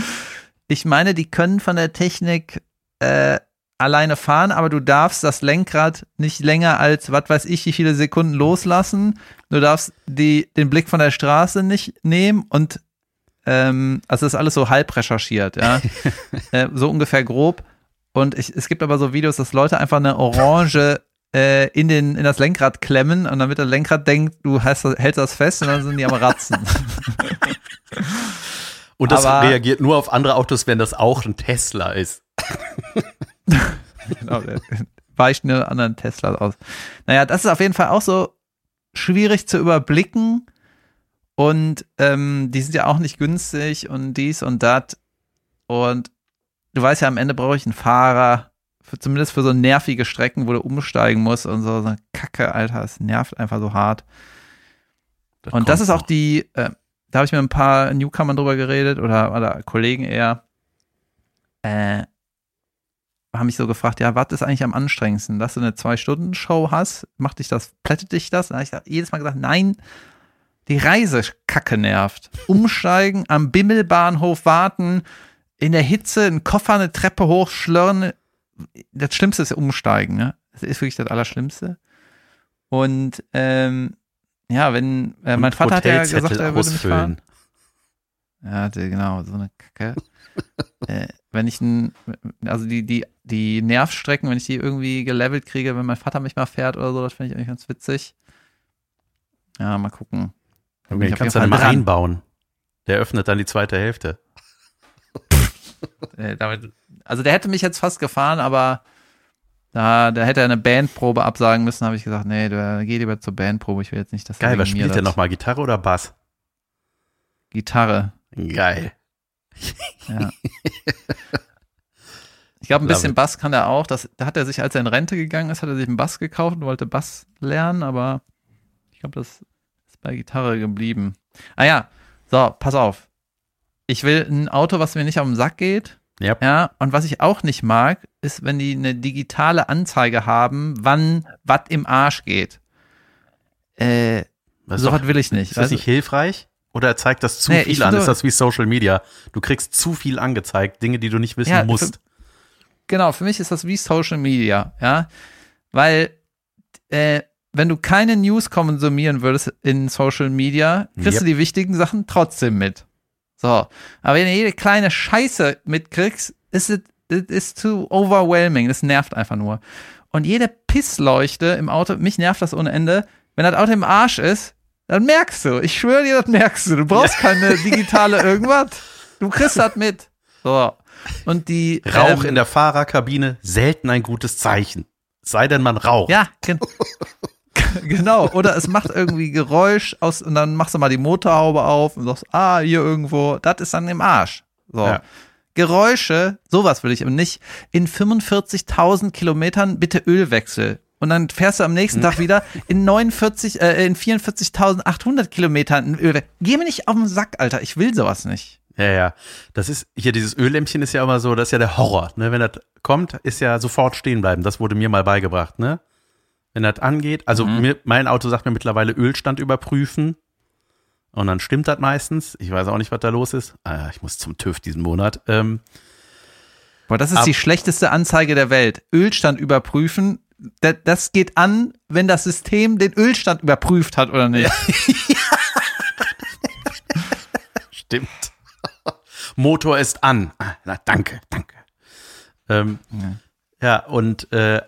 ich meine, die können von der Technik äh, alleine fahren, aber du darfst das Lenkrad nicht länger als, was weiß ich, wie viele Sekunden loslassen. Du darfst die, den Blick von der Straße nicht nehmen und ähm, also das ist alles so halb recherchiert, ja. äh, so ungefähr grob. Und ich, es gibt aber so Videos, dass Leute einfach eine Orange äh, in, den, in das Lenkrad klemmen und damit das Lenkrad denkt, du hast, hältst das fest und dann sind die am Ratzen. Und das Aber- reagiert nur auf andere Autos, wenn das auch ein Tesla ist. genau, der weicht einen anderen Tesla aus. Naja, das ist auf jeden Fall auch so schwierig zu überblicken. Und ähm, die sind ja auch nicht günstig und dies und das. Und du weißt ja, am Ende brauche ich einen Fahrer, für, zumindest für so nervige Strecken, wo du umsteigen musst und so, so Kacke, Alter, es nervt einfach so hart. Und das ist auch die, äh, da habe ich mit ein paar Newcomern drüber geredet oder, oder Kollegen eher, äh, haben mich so gefragt, ja, was ist eigentlich am anstrengendsten? Dass du eine Zwei-Stunden-Show hast, macht dich das, plättet dich das? Da habe ich jedes Mal gesagt, nein, die Reise kacke nervt. Umsteigen, am Bimmelbahnhof warten, in der Hitze einen Koffer eine Treppe hochschlörren. Das Schlimmste ist umsteigen, ne? Das ist wirklich das Allerschlimmste. Und ähm, ja, wenn äh, mein Und Vater hat ja gesagt, er würde mich fahren. ausfüllen. Ja, genau, so eine Kacke. äh, wenn ich ein, also die, die, die Nervstrecken, wenn ich die irgendwie gelevelt kriege, wenn mein Vater mich mal fährt oder so, das finde ich eigentlich ganz witzig. Ja, mal gucken. Auf kannst du dann mal einbauen. Der öffnet dann die zweite Hälfte. Äh, damit, also der hätte mich jetzt fast gefahren, aber da, da hätte er eine Bandprobe absagen müssen, habe ich gesagt, nee, du geh lieber zur Bandprobe, ich will jetzt nicht, dass Geil, was spielt der nochmal? Gitarre oder Bass? Gitarre. Geil. Ja. Ich glaube, ein bisschen. Bass kann er auch. Das, da hat er sich, als er in Rente gegangen ist, hat er sich einen Bass gekauft und wollte Bass lernen, aber ich glaube, das ist bei Gitarre geblieben. Ah ja, so, pass auf. Ich will ein Auto, was mir nicht auf den Sack geht. Yep. Ja, und was ich auch nicht mag, ist, wenn die eine digitale Anzeige haben, wann was im Arsch geht. Äh, Das ist so doch- was will ich nicht. Ist das Also- nicht hilfreich? Oder zeigt das zu Nee, viel an? Ist das wie Social Media? Du kriegst zu viel angezeigt, Dinge, die du nicht wissen Ja, musst. Genau, für mich ist das wie Social Media, ja. Weil, äh, wenn du keine News konsumieren würdest in Social Media, kriegst Yep. du die wichtigen Sachen trotzdem mit. So. Aber wenn du jede kleine Scheiße mitkriegst, ist es it is too overwhelming. Das nervt einfach nur. Und jede Pissleuchte im Auto, mich nervt das ohne Ende. Wenn das Auto im Arsch ist, dann merkst du. Ich schwöre dir, das merkst du. Du brauchst keine digitale irgendwas. Du kriegst das mit. So. Und die Rauch ähm, in der Fahrerkabine, selten ein gutes Zeichen. Sei denn, man raucht. Ja, gen genau. Oder es macht irgendwie Geräusch aus und dann machst du mal die Motorhaube auf und sagst, ah, hier irgendwo, das ist dann im Arsch. So. Ja. Geräusche, sowas will ich und nicht in 45.000 Kilometern bitte Ölwechsel. Und dann fährst du am nächsten Tag wieder in 49, äh, in 44.800 Kilometern Ölwechsel. Geh mir nicht auf den Sack, Alter. Ich will sowas nicht. Ja, ja. Das ist, hier dieses Öllämpchen ist ja immer so, das ist ja der Horror. Ne? Wenn das kommt, ist ja sofort stehen bleiben. Das wurde mir mal beigebracht, ne? Wenn das angeht, also mir, mein Auto sagt mir mittlerweile Ölstand überprüfen. Und dann stimmt das meistens. Ich weiß auch nicht, was da los ist. Ah, ich muss zum TÜV diesen Monat. Ähm, Boah, das ist Ab- die schlechteste Anzeige der Welt. Ölstand überprüfen. Da- Das geht an, wenn das System den Ölstand überprüft hat oder nicht. Stimmt. Motor ist an. Ah, na, danke, danke. Ähm, ja. und äh,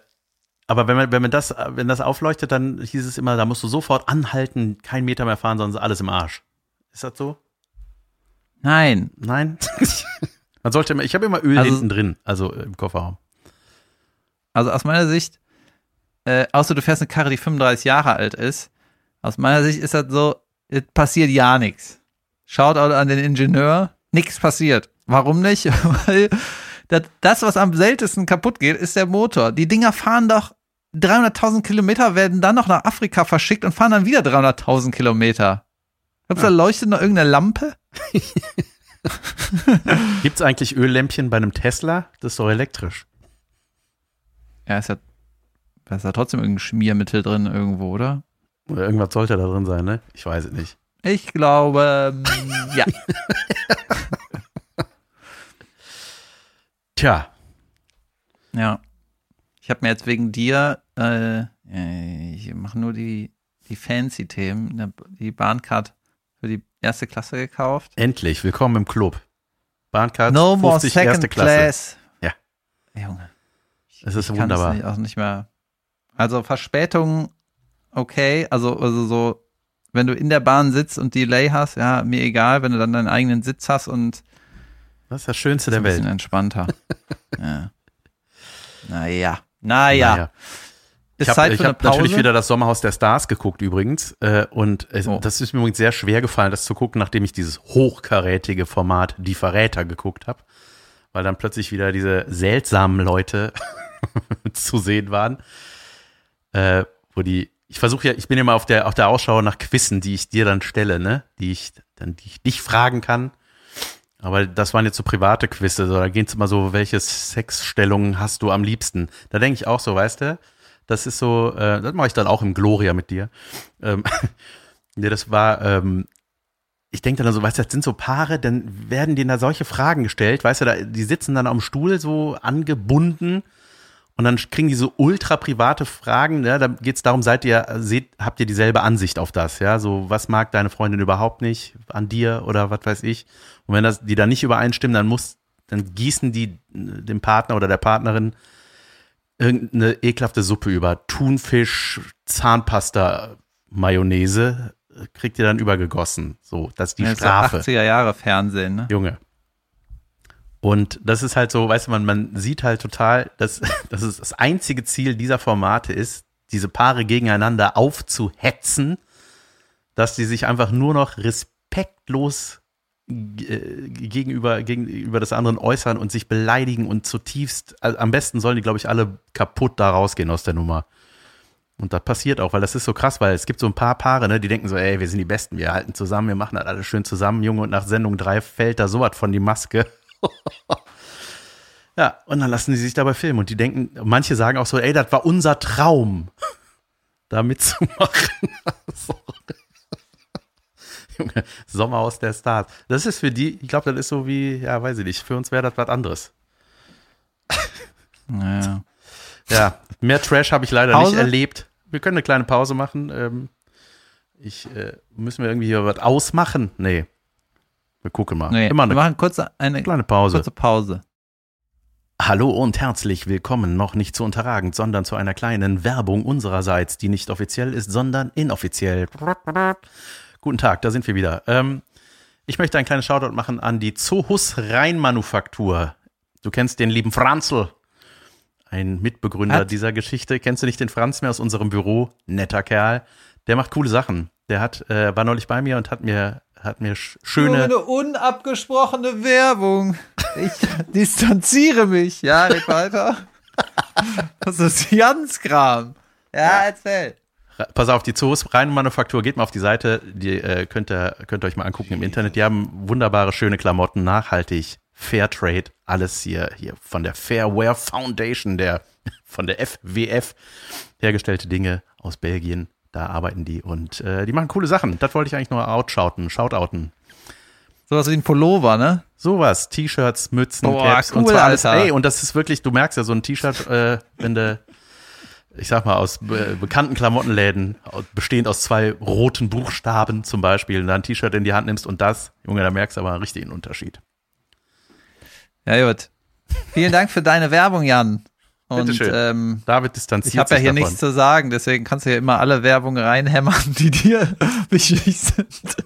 aber wenn man, wenn man das, wenn das aufleuchtet, dann hieß es immer, da musst du sofort anhalten, keinen Meter mehr fahren, sonst ist alles im Arsch. Ist das so? Nein. Nein? man sollte immer, ich habe immer Öl Also- hinten drin, also im Kofferraum. Also aus meiner Sicht, äh, außer du fährst eine Karre, die 35 Jahre alt ist, aus meiner Sicht ist das so, es passiert ja nichts. Shoutout an den Ingenieur, nichts passiert. Warum nicht? Weil das, was am seltensten kaputt geht, ist der Motor. Die Dinger fahren doch 300.000 Kilometer, werden dann noch nach Afrika verschickt und fahren dann wieder 300.000 Kilometer. Glaubst du, da leuchtet noch irgendeine Lampe? Gibt es eigentlich Öllämpchen bei einem Tesla? Das ist doch elektrisch. Ja, ist ja, da ist ja trotzdem irgendein Schmiermittel drin irgendwo, oder? Oder irgendwas sollte da drin sein, ne? Ich weiß es nicht. Ich glaube, ja. Tja, Ja. Ich habe mir jetzt wegen dir, äh, ich mache nur die, die Fancy-Themen, die Bahncard für die erste Klasse gekauft. endlich, willkommen im Club. Bahncard No more 50 erste second Klasse. class. Ja. Junge, Es ist ich kann wunderbar. es nicht, auch nicht mehr. Also Verspätung, okay, also, also so, wenn du in der Bahn sitzt und Delay hast, ja, mir egal, wenn du dann deinen eigenen Sitz hast und Das ist das Schönste der ein bisschen Welt. entspannter. ja. Naja, naja. Naja. Ist Ich habe hab natürlich wieder das Sommerhaus der Stars geguckt übrigens. Äh, und es, Oh. das ist mir übrigens sehr schwer gefallen, das zu gucken, nachdem ich dieses hochkarätige Format Die Verräter geguckt habe. Weil dann plötzlich wieder diese seltsamen Leute zu sehen waren. Äh, wo die, ich versuche ja, ich bin immer auf der, auf der Ausschau nach Quizzen, die ich dir dann stelle, ne? Die ich dann, die ich dich fragen kann. Aber das waren jetzt so private Quizze, so, da geht's immer so, welche Sexstellungen hast du am liebsten? Da denke ich auch so, weißt du, das ist so, äh, das mache ich dann auch im Gloria mit dir. Ähm, nee, das war, ähm, ich denke dann so, weißt du, das sind so Paare, dann werden denen da solche Fragen gestellt, weißt du, da, die sitzen dann am Stuhl so angebunden und dann kriegen die so ultra private Fragen, ja, da geht's darum, seid ihr, seht, habt ihr dieselbe Ansicht auf das, ja, so, was mag deine Freundin überhaupt nicht an dir oder was weiß ich. Und wenn das, die da nicht übereinstimmen, dann muss, dann gießen die äh, dem Partner oder der Partnerin irgendeine ekelhafte Suppe über. Thunfisch, Zahnpasta, Mayonnaise, äh, kriegt ihr dann übergegossen. So, das ist die Ja, Strafe. 80er Jahre Fernsehen, ne? Junge. Und das ist halt so, weißt du, man, man sieht halt total, dass, dass es das einzige Ziel dieser Formate ist, diese Paare gegeneinander aufzuhetzen, dass die sich einfach nur noch respektlos äh, gegenüber, gegenüber des anderen äußern und sich beleidigen und zutiefst, also am besten sollen die, glaube ich, alle kaputt da rausgehen aus der Nummer. Und das passiert auch, weil das ist so krass, weil es gibt so ein paar Paare, ne, die denken so, ey, wir sind die Besten, wir halten zusammen, wir machen das alles schön zusammen, Junge, und nach Sendung drei fällt da sowas von die Maske. Ja, und dann lassen die sich dabei filmen und die denken, manche sagen auch so, ey, das war unser Traum, da mitzumachen. Junge, Sommerhaus der Stars. Das ist für die, ich glaube, das ist so wie, ja, weiß ich nicht, für uns wäre das was anderes. Naja. Ja, mehr Trash habe ich leider Pause? nicht erlebt. Wir können eine kleine Pause machen. Ähm, ich, äh, müssen wir irgendwie hier was ausmachen? Nee. Wir gucken mal. Nee, Immer wir eine machen kurz eine kleine Pause. kurze Pause. Hallo und herzlich willkommen, noch nicht zu unterragend, sondern zu einer kleinen Werbung unsererseits, die nicht offiziell ist, sondern inoffiziell. Guten Tag, da sind wir wieder. Ähm, ich möchte einen kleinen Shoutout machen an die Zohus Rheinmanufaktur. Du kennst den lieben Franzl, ein Mitbegründer Hat- dieser Geschichte. Kennst du nicht den Franz mehr aus unserem Büro? Netter Kerl. Der macht coole Sachen. Der hat, äh, war neulich bei mir und hat mir, hat mir sch- schöne. eine unabgesprochene Werbung. Ich distanziere mich. Ja, red weiter. Das ist Jans Kram. Ja, erzähl. Pass auf, die Zoos Rheinmanufaktur, geht mal auf die Seite, die äh, könnt, ihr, könnt ihr euch mal angucken im Internet. Die haben wunderbare, schöne Klamotten, nachhaltig, Fairtrade, alles hier, hier von der Fairwear Foundation, der, von der FWF hergestellte Dinge aus Belgien. Da arbeiten die und äh, die machen coole Sachen. Das wollte ich eigentlich nur outshouten, shoutouten. Sowas wie ein Pullover, ne? Sowas, T-Shirts, Mützen, Boah, Caps und cool, zwar alles. Alter. Ey, und das ist wirklich, du merkst ja so ein T-Shirt, äh, wenn du, ich sag mal, aus be bekannten Klamottenläden, bestehend aus zwei roten Buchstaben zum Beispiel, und dann ein T-Shirt in die Hand nimmst und das, Junge, da merkst du aber einen richtigen Unterschied. Ja, gut. Vielen Dank für deine Werbung, Jan. Und ähm, David distanziert ich habe ja hier davon. nichts zu sagen, deswegen kannst du ja immer alle Werbung reinhämmern, die dir wichtig sind.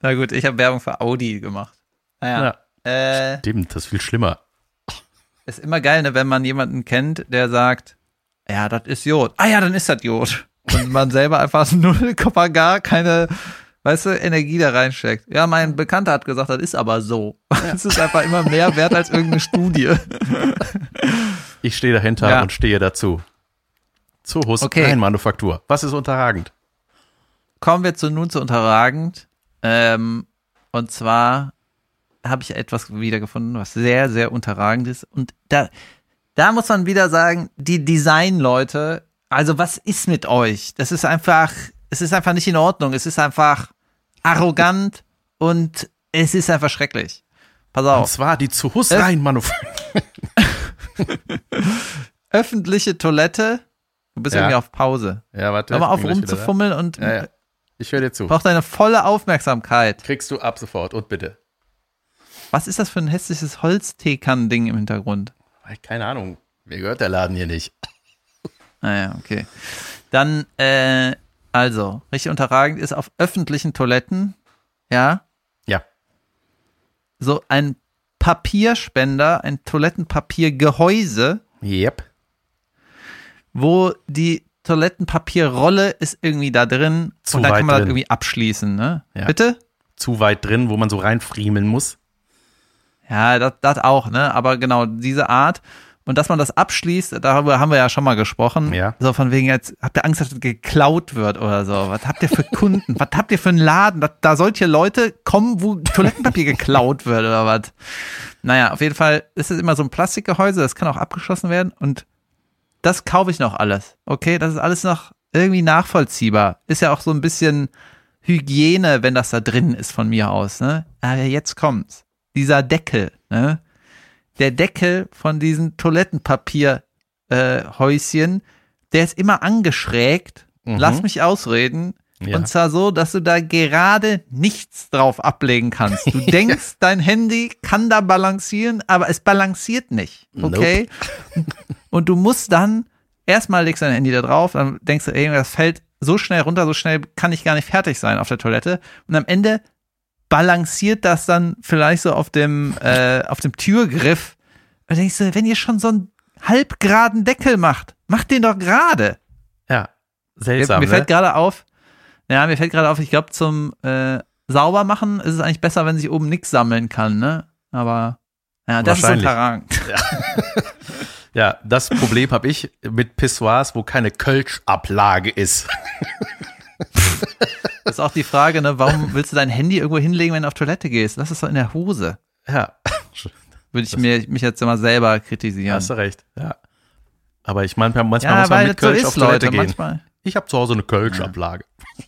Na gut, ich habe Werbung für Audi gemacht. Naja. Äh, Stimmt, das ist viel schlimmer. ist immer geil, ne, wenn man jemanden kennt, der sagt, ja, das ist Jod. Ah ja, dann ist das Jod. Und man selber einfach null Komma gar keine, weißt du, Energie da reinsteckt. Ja, mein Bekannter hat gesagt, das ist aber so. Es ist einfach immer mehr wert als irgendeine Studie. Ich stehe dahinter Ja. und stehe dazu. Zoos Okay. Rheinmanufaktur. Was ist unterragend? Kommen wir zu nun zu unterragend. Ähm, und zwar habe ich etwas wiedergefunden, was sehr, sehr unterragend ist. Und da, da muss man wieder sagen, die Designleute, also was ist mit euch? Das ist einfach, es ist einfach nicht in Ordnung. Es ist einfach arrogant und es ist einfach schrecklich. Pass Und auf. zwar die Zoos Äh? Rheinmanufaktur. Öffentliche Toilette. Du bist Ja. irgendwie auf Pause. Ja, warte. Hör mal auf rumzufummeln und Ja, ja. Ich höre dir zu. braucht deine volle Aufmerksamkeit. Kriegst du ab sofort und bitte. Was ist das für ein hässliches Holzteekannending im Hintergrund? Keine Ahnung. Mir gehört der Laden hier nicht. Naja, okay. Dann, äh, also, richtig unterragend ist auf öffentlichen Toiletten, ja, Ja. so ein Papierspender, ein Toilettenpapiergehäuse, Yep. wo die Toilettenpapierrolle ist irgendwie da drin Zu und dann weit kann man drin. das irgendwie abschließen, ne? Ja. Bitte? Zu weit drin, wo man so reinfriemeln muss. Ja, das, das auch, ne? Aber genau, diese Art. Und dass man das abschließt, darüber haben wir ja schon mal gesprochen. Ja. So von wegen jetzt, habt ihr Angst, dass das geklaut wird oder so? Was habt ihr für Kunden? was habt ihr für einen Laden? Da, da solche Leute kommen, wo Toilettenpapier geklaut wird oder was? Naja, auf jeden Fall ist es immer so ein Plastikgehäuse, das kann auch abgeschlossen werden und das kaufe ich noch alles. Okay, das ist alles noch irgendwie nachvollziehbar. Ist ja auch so ein bisschen Hygiene, wenn das da drin ist von mir aus, ne? Aber jetzt kommt's. Dieser Deckel, ne? Der Deckel von diesen Toilettenpapier äh, der ist immer angeschrägt. Mhm. Lass mich ausreden. Ja. Und zwar so, dass du da gerade nichts drauf ablegen kannst. Du denkst, dein Handy kann da balancieren, aber es balanciert nicht. Okay? Und du musst dann, erstmal legst du dein Handy da drauf, dann denkst du, ey, das fällt so schnell runter, so schnell kann ich gar nicht fertig sein auf der Toilette. Und am Ende balanciert das dann vielleicht so auf dem, äh, auf dem Türgriff. Und denkst du, wenn ihr schon so einen halbgeraden Deckel macht, macht den doch gerade. Ja. Mir, Seltsam, mir ne? fällt gerade auf, ja, mir fällt gerade auf, ich glaube, zum äh, Saubermachen ist es eigentlich besser, wenn sich oben nichts sammeln kann, ne? Aber ja, das ist unterragend. Ja, das Problem habe ich mit Pissoirs, wo keine Kölsch-Ablage ist. Das ist auch die Frage, ne, warum willst du dein Handy irgendwo hinlegen, wenn du auf Toilette gehst? Lass es doch in der Hose. Ja. würde ich mir, mich jetzt immer selber kritisieren. Hast du recht, ja. Aber ich meine, manchmal ja, muss man mit das so Kölsch ist, auf Toilette Leute. gehen. Manchmal. Ich habe zu Hause eine Kölsch-Ablage.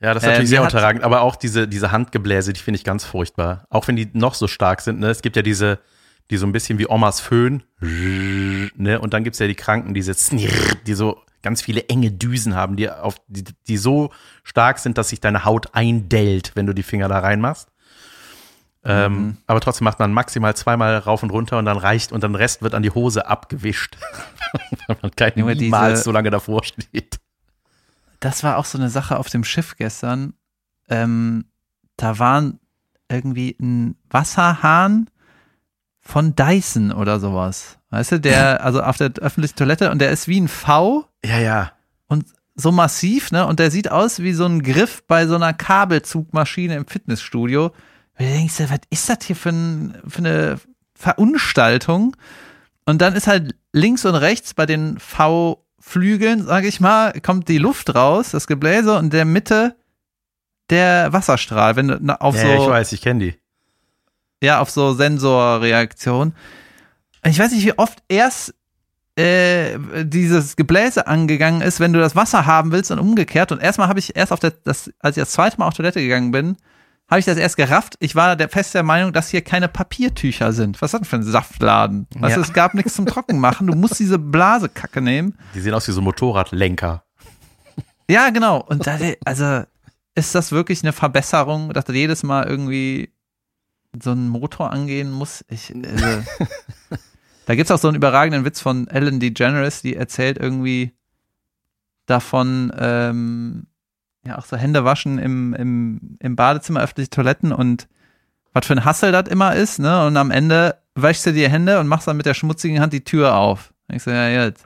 ja, das ist Äh, natürlich sehr unterragend, aber auch diese, diese Handgebläse, die finde ich ganz furchtbar. Auch wenn die noch so stark sind, ne? Es gibt ja diese, die so ein bisschen wie Omas Föhn, ne? Und dann gibt's ja die Kranken, diese die so ganz viele enge Düsen haben, die auf, die, die so stark sind, dass sich deine Haut eindellt, wenn du die Finger da reinmachst. Ähm, Mhm. aber trotzdem macht man maximal zweimal rauf und runter und dann reicht und dann Rest wird an die Hose abgewischt. Weil man kein Junge, diese- niemals so lange davor steht. Das war auch so eine Sache auf dem Schiff gestern. Ähm, da waren irgendwie ein Wasserhahn von Dyson oder sowas. Weißt du, der, also auf der öffentlichen Toilette und der ist wie ein V Ja, ja. und so massiv, ne? Und der sieht aus wie so ein Griff bei so einer Kabelzugmaschine im Fitnessstudio. Und du denkst was ist das hier für, ein, für eine Verunstaltung? Und dann ist halt links und rechts bei den V-Flügeln, sage ich mal, kommt die Luft raus, das Gebläse und in der Mitte der Wasserstrahl, wenn du auf ja, so ich weiß, ich kenne die. Ja, auf so Sensorreaktion. Ich weiß nicht, wie oft erst äh, dieses Gebläse angegangen ist, wenn du das Wasser haben willst und umgekehrt. Und erstmal habe ich erst auf der, das, als ich das zweite Mal auf Toilette gegangen bin, habe ich das erst gerafft. Ich war der fest der Meinung, dass hier keine Papiertücher sind. Was ist das denn für ein Saftladen? Weißt Ja. du, es gab nichts zum Trockenmachen. Du musst diese Blasekacke nehmen. Die sehen aus wie so Motorradlenker. Ja, genau. Und da, also ist das wirklich eine Verbesserung, dass du jedes Mal irgendwie so einen Motor angehen muss? Ich, also, da gibt's auch so einen überragenden Witz von Ellen DeGeneres, die erzählt irgendwie davon, ähm, ja, auch so Hände waschen im, im, im Badezimmer, öffentliche Toiletten und was für ein Hassel das immer ist, ne? Und am Ende wäschst du die Hände und machst dann mit der schmutzigen Hand die Tür auf. Ich so, ja, jetzt.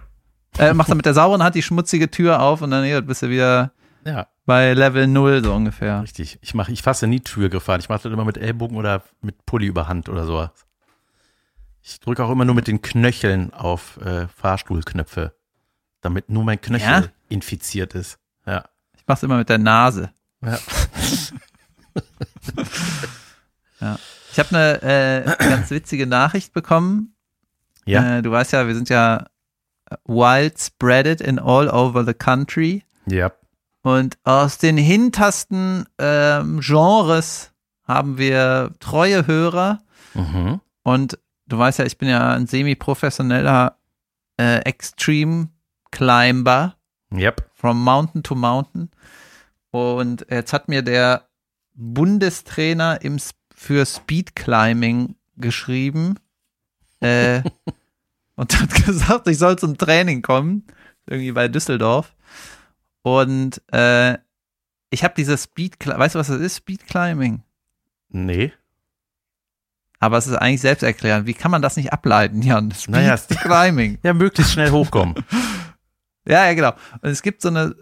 Äh, machst dann mit der sauberen Hand die schmutzige Tür auf und dann ja, bist du wieder Ja, bei Level 0 so ungefähr. richtig. Ich mache, ich fasse nie Türgriffe an. Ich mache das immer mit Ellbogen oder mit Pulli über Hand oder sowas. Ich drücke auch immer nur mit den Knöcheln auf äh, Fahrstuhlknöpfe, damit nur mein Knöchel Ja? infiziert ist. Ja. Ich mach's immer mit der Nase. ja. Ich habe eine äh, ganz witzige Nachricht bekommen. Ja. Äh, du weißt ja, wir sind ja wild spreaded in all over the country. Ja. Und aus den hintersten ähm, Genres haben wir treue Hörer. Mhm. Und du weißt ja, ich bin ja ein semi-professioneller äh, Extreme Climber. Yep. From Mountain to Mountain. Und jetzt hat mir der Bundestrainer im, für Speed Climbing geschrieben äh, und hat gesagt, ich soll zum Training kommen, irgendwie bei Düsseldorf. Und äh, ich habe dieses Speed, weißt du, was das ist? Speed Climbing. Nee. Aber es ist eigentlich selbsterklärend. Wie kann man das nicht ableiten, Jan? Speed Naja, Climbing. Ja, möglichst schnell hochkommen. Ja, ja, genau. Und es gibt so eine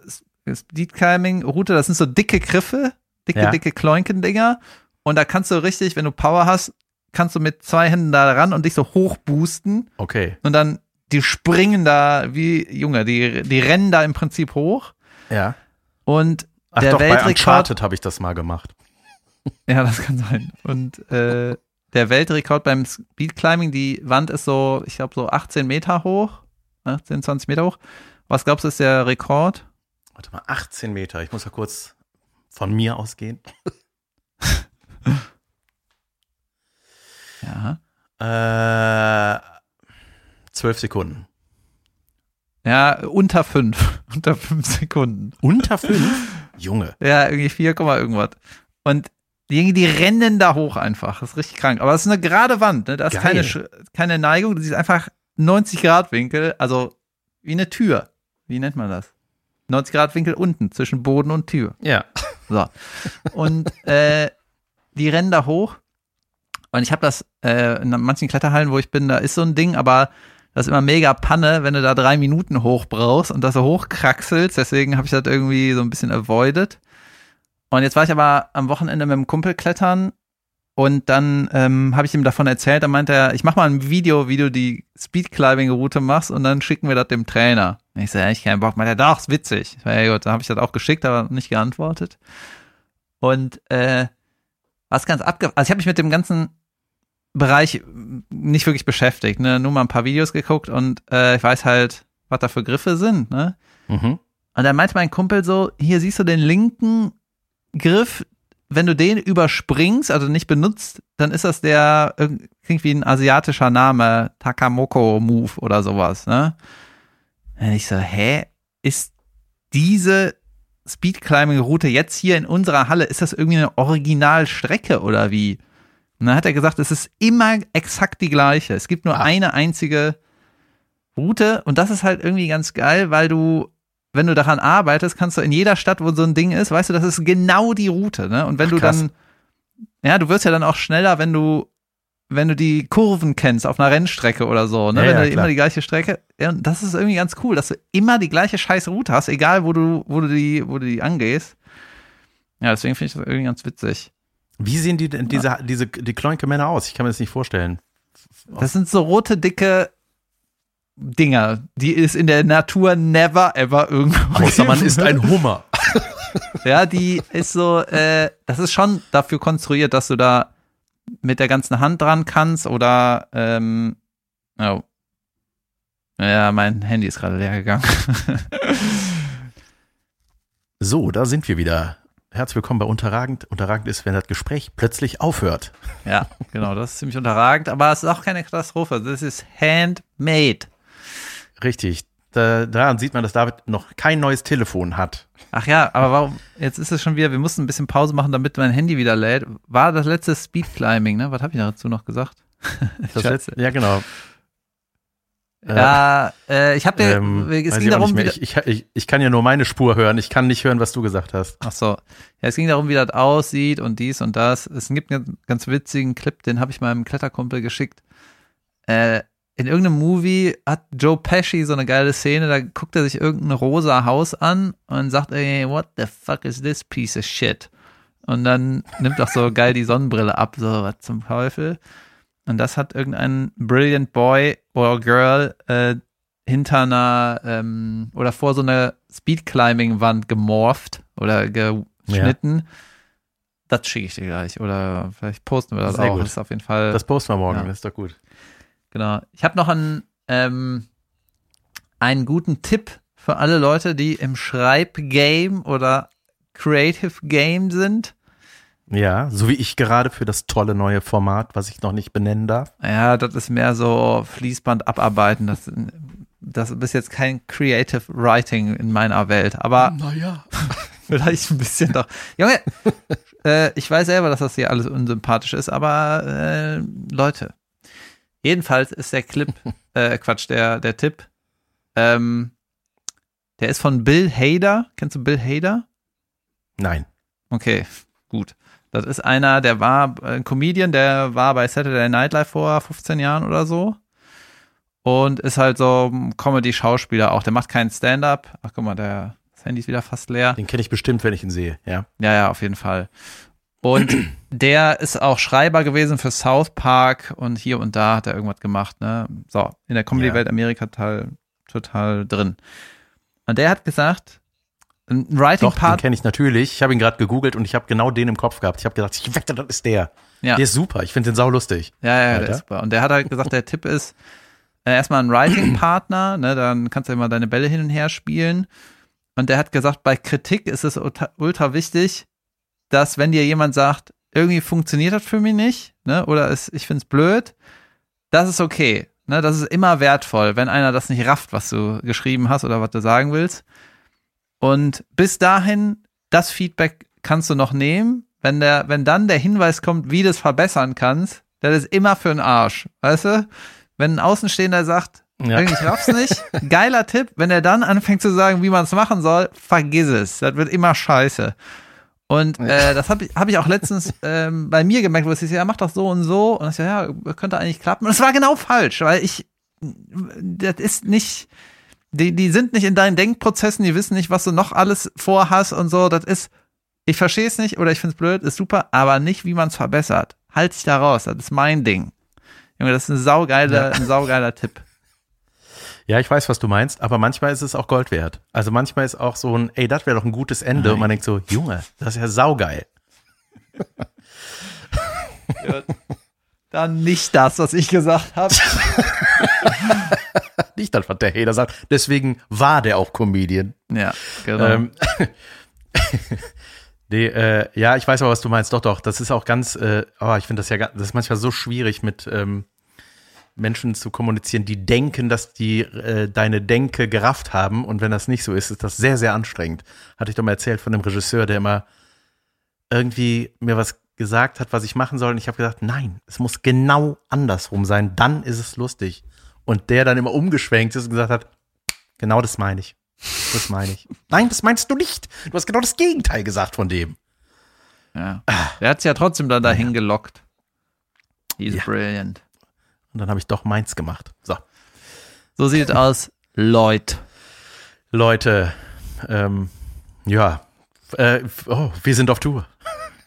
Speed Climbing Route, das sind so dicke Griffe, dicke, Ja. dicke Kloinken-Dinger. Und da kannst du richtig, wenn du Power hast, kannst du mit zwei Händen da ran und dich so hoch boosten. Okay. Und dann, die springen da wie, Junge, die, die rennen da im Prinzip hoch. Ja. Und Ach der doch, bei Weltrekord, Uncharted habe ich das mal gemacht. ja, das kann sein. Und äh, der Weltrekord beim Speed Climbing, die Wand ist so, ich glaube, so 18 Meter hoch, 18, 20 Meter hoch. Was glaubst du, ist der Rekord? Warte mal, 18 Meter. Ich muss ja kurz von mir ausgehen. Ja. Äh, 12 Sekunden. Ja, unter fünf. unter fünf Sekunden. Unter 5? Junge. Ja, irgendwie 4, Komma irgendwas. Und die, die rennen da hoch einfach. Das ist richtig krank. Aber es ist eine gerade Wand, ne? Da ist keine, keine Neigung. Das ist einfach 90 Grad Winkel. Also wie eine Tür. Wie nennt man das? 90 Grad Winkel unten zwischen Boden und Tür. Ja. So. Und äh, die rennen da hoch. Und ich habe das äh, in manchen Kletterhallen, wo ich bin, da ist so ein Ding, aber das ist immer mega Panne, wenn du da drei Minuten hoch brauchst und das so hochkraxelst. Deswegen habe ich das irgendwie so ein bisschen avoided. Und jetzt war ich aber am Wochenende mit dem Kumpel klettern und dann ähm, habe ich ihm davon erzählt. Da meinte er, ich mach mal ein Video, wie du die Speedclimbing-Route machst und dann schicken wir das dem Trainer. Und ich so, ja, ich keinen Bock. Meinte er, doch, ist witzig. Ich ja gut, dann habe ich das auch geschickt, aber nicht geantwortet. Und äh, was ganz abge... Also ich habe mich mit dem ganzen Bereich nicht wirklich beschäftigt, ne? Nur mal ein paar Videos geguckt und äh, ich weiß halt, was da für Griffe sind, ne? Mhm. Und dann meinte mein Kumpel so, hier siehst du den linken Griff, wenn du den überspringst, also nicht benutzt, dann ist das der, klingt wie ein asiatischer Name, Takamoko Move oder sowas, ne? Und ich so, hä? Ist diese Speedclimbing-Route jetzt hier in unserer Halle, ist das irgendwie eine Originalstrecke oder wie? Und dann hat er gesagt, es ist immer exakt die gleiche. Es gibt nur Ach. eine einzige Route und das ist halt irgendwie ganz geil, weil du, wenn du daran arbeitest, kannst du in jeder Stadt, wo so ein Ding ist, weißt du, das ist genau die Route, ne? Und wenn Ach, du dann, ja, du wirst ja dann auch schneller, wenn du, wenn du die Kurven kennst auf einer Rennstrecke oder so, ne? Ja, wenn ja, du klar. immer die gleiche Strecke, ja, und das ist irgendwie ganz cool, dass du immer die gleiche scheiß Route hast, egal wo du, wo du die, wo du die angehst. Ja, deswegen finde ich das irgendwie ganz witzig. Wie sehen die denn diese, diese, die Kloinke-Männer aus? Ich kann mir das nicht vorstellen. Das sind so rote, dicke Dinger, die es in der Natur never ever irgendwo Außer man ist ein Hummer. Ja, die ist so, äh, das ist schon dafür konstruiert, dass du da mit der ganzen Hand dran kannst oder, ähm, oh. Ja, mein Handy ist gerade leer gegangen. So, da sind wir wieder. Herzlich willkommen bei Unterragend. Unterragend ist, wenn das Gespräch plötzlich aufhört. ja, genau, das ist ziemlich unterragend, aber es ist auch keine Katastrophe. Das ist handmade. Richtig. Da, daran sieht man, dass David noch kein neues Telefon hat. Ach ja, aber warum, jetzt ist es schon wieder, wir mussten ein bisschen Pause machen, damit mein Handy wieder lädt. War das letzte Speedclimbing, ne? Was habe ich dazu noch gesagt? Das letzte, ja, genau. Äh, Ja, äh, ich habe dir, ähm, es ging darum, wie, ich, ich, ich, kann ja nur meine Spur hören. Ich kann nicht hören, was du gesagt hast. ach so, ja, es ging darum, wie das aussieht und dies und das. Es gibt einen ganz, witzigen Clip, den habe ich meinem Kletterkumpel geschickt. Äh, in irgendeinem Movie hat Joe Pesci so eine geile Szene, da guckt er sich irgendein rosa Haus an und sagt, ey, what the fuck is this piece of shit? Und dann nimmt auch so geil die Sonnenbrille ab, so, was zum Teufel? Und das hat irgendein Brilliant Boy or Girl äh, hinter einer ähm, oder vor so einer Speedclimbing-Wand gemorpht oder geschnitten. Das schicke ich dir gleich. Oder vielleicht posten wir das Sehr auch. gut. Das ist auf jeden Fall. Das posten wir morgen. Ja. Das ist doch gut. Genau. Ich habe noch einen, ähm, einen guten Tipp für alle Leute, die im Schreibgame oder Creative Game sind. Ja, so wie ich gerade für das tolle neue Format, was ich noch nicht benennen darf. Ja, das ist mehr so Fließband abarbeiten. Das, das ist jetzt kein Creative Writing in meiner Welt. Aber Naja. vielleicht ein bisschen doch. Junge, äh, ich weiß selber, dass das hier alles unsympathisch ist, aber äh, Leute. Jedenfalls ist der Clip, äh, Quatsch, der, der Tipp, ähm, der ist von Bill Hader. Kennst du Bill Hader? Nein. Okay, gut. Das ist einer, der war äh, ein Comedian, der war bei Saturday Night Live vor 15 Jahren oder so. Und ist halt so ein Comedy-Schauspieler auch. Der macht keinen Stand-up. Ach, guck mal, der, das Handy ist wieder fast leer. Den kenne ich bestimmt, wenn ich ihn sehe. Ja. Ja, ja, auf jeden Fall. Und der ist auch Schreiber gewesen für South Park und hier und da hat er irgendwas gemacht, ne? So, in der Comedy-Welt Amerika total, total drin. Und der hat gesagt, ein Doch, den Writing-Part, kenne ich natürlich. Ich habe ihn gerade gegoogelt und ich habe genau den im Kopf gehabt. Ich habe gedacht, ich wette, das ist der. ja, Der ist super. Ich finde den saulustig. ja, ja, der Weiter? ist super. Und der hat halt gesagt, der Tipp ist, äh, erstmal ein Writing-Partner, ne, dann kannst du immer deine Bälle hin und her spielen. Und der hat gesagt, bei Kritik ist es ultra, ultra wichtig, dass wenn dir jemand sagt, irgendwie funktioniert das für mich nicht, ne, oder es, ich find's blöd, das ist okay. Ne, das ist immer wertvoll, wenn einer das nicht rafft, was du geschrieben hast oder was du sagen willst. Und bis dahin, das Feedback kannst du noch nehmen. Wenn der, wenn dann der Hinweis kommt, wie du es verbessern kannst, das ist immer für den Arsch. Weißt du? Wenn ein Außenstehender sagt, Ja. irgendwie ich raff's nicht, geiler Tipp. Wenn er dann anfängt zu sagen, wie man es machen soll, vergiss es. Das wird immer scheiße. Und äh, das habe ich, hab ich auch letztens ähm, bei mir gemerkt, wo es hieß, ja, mach doch so und so. Und ich so, ja, könnte eigentlich klappen. Und es war genau falsch, weil ich, das ist nicht, die, die sind nicht in deinen Denkprozessen, die wissen nicht, was du noch alles vorhast und so. Das ist, ich verstehe es nicht oder ich finde es blöd, ist super, aber nicht, wie man es verbessert. Halt dich da raus, das ist mein Ding. Junge, das ist ein saugeile, Ja. ein saugeiler Tipp. Ja, ich weiß, was du meinst, aber manchmal ist es auch Gold wert. Also manchmal ist auch so ein, ey, das wäre doch ein gutes Ende. Und man denkt so, Junge, das ist ja saugeil. Dann nicht das, was ich gesagt habe. Nicht das, was der Hater sagt. Deswegen war der auch Comedian. Ja, genau. Ähm, nee, äh, ja, ich weiß aber, was du meinst. Doch, doch. Das ist auch ganz, äh, oh, ich finde das ja, das ist manchmal so schwierig mit ähm, Menschen zu kommunizieren, die denken, dass die äh, deine Denke gerafft haben. Und wenn das nicht so ist, ist das sehr, sehr anstrengend. Hatte ich doch mal erzählt von dem Regisseur, der immer irgendwie mir was gesagt hat, was ich machen soll. Und ich habe gesagt, nein, es muss genau andersrum sein. Dann ist es lustig. Und der dann immer umgeschwenkt ist und gesagt hat, genau das meine ich. Das meine ich. Nein, das meinst du nicht. Du hast genau das Gegenteil gesagt von dem. ja. Der hat es ja trotzdem dann dahin gelockt. He's Ja. brilliant. Und dann habe ich doch meins gemacht. So, So sieht es aus, Leute. Leute, ähm, ja, äh, oh, wir sind auf Tour.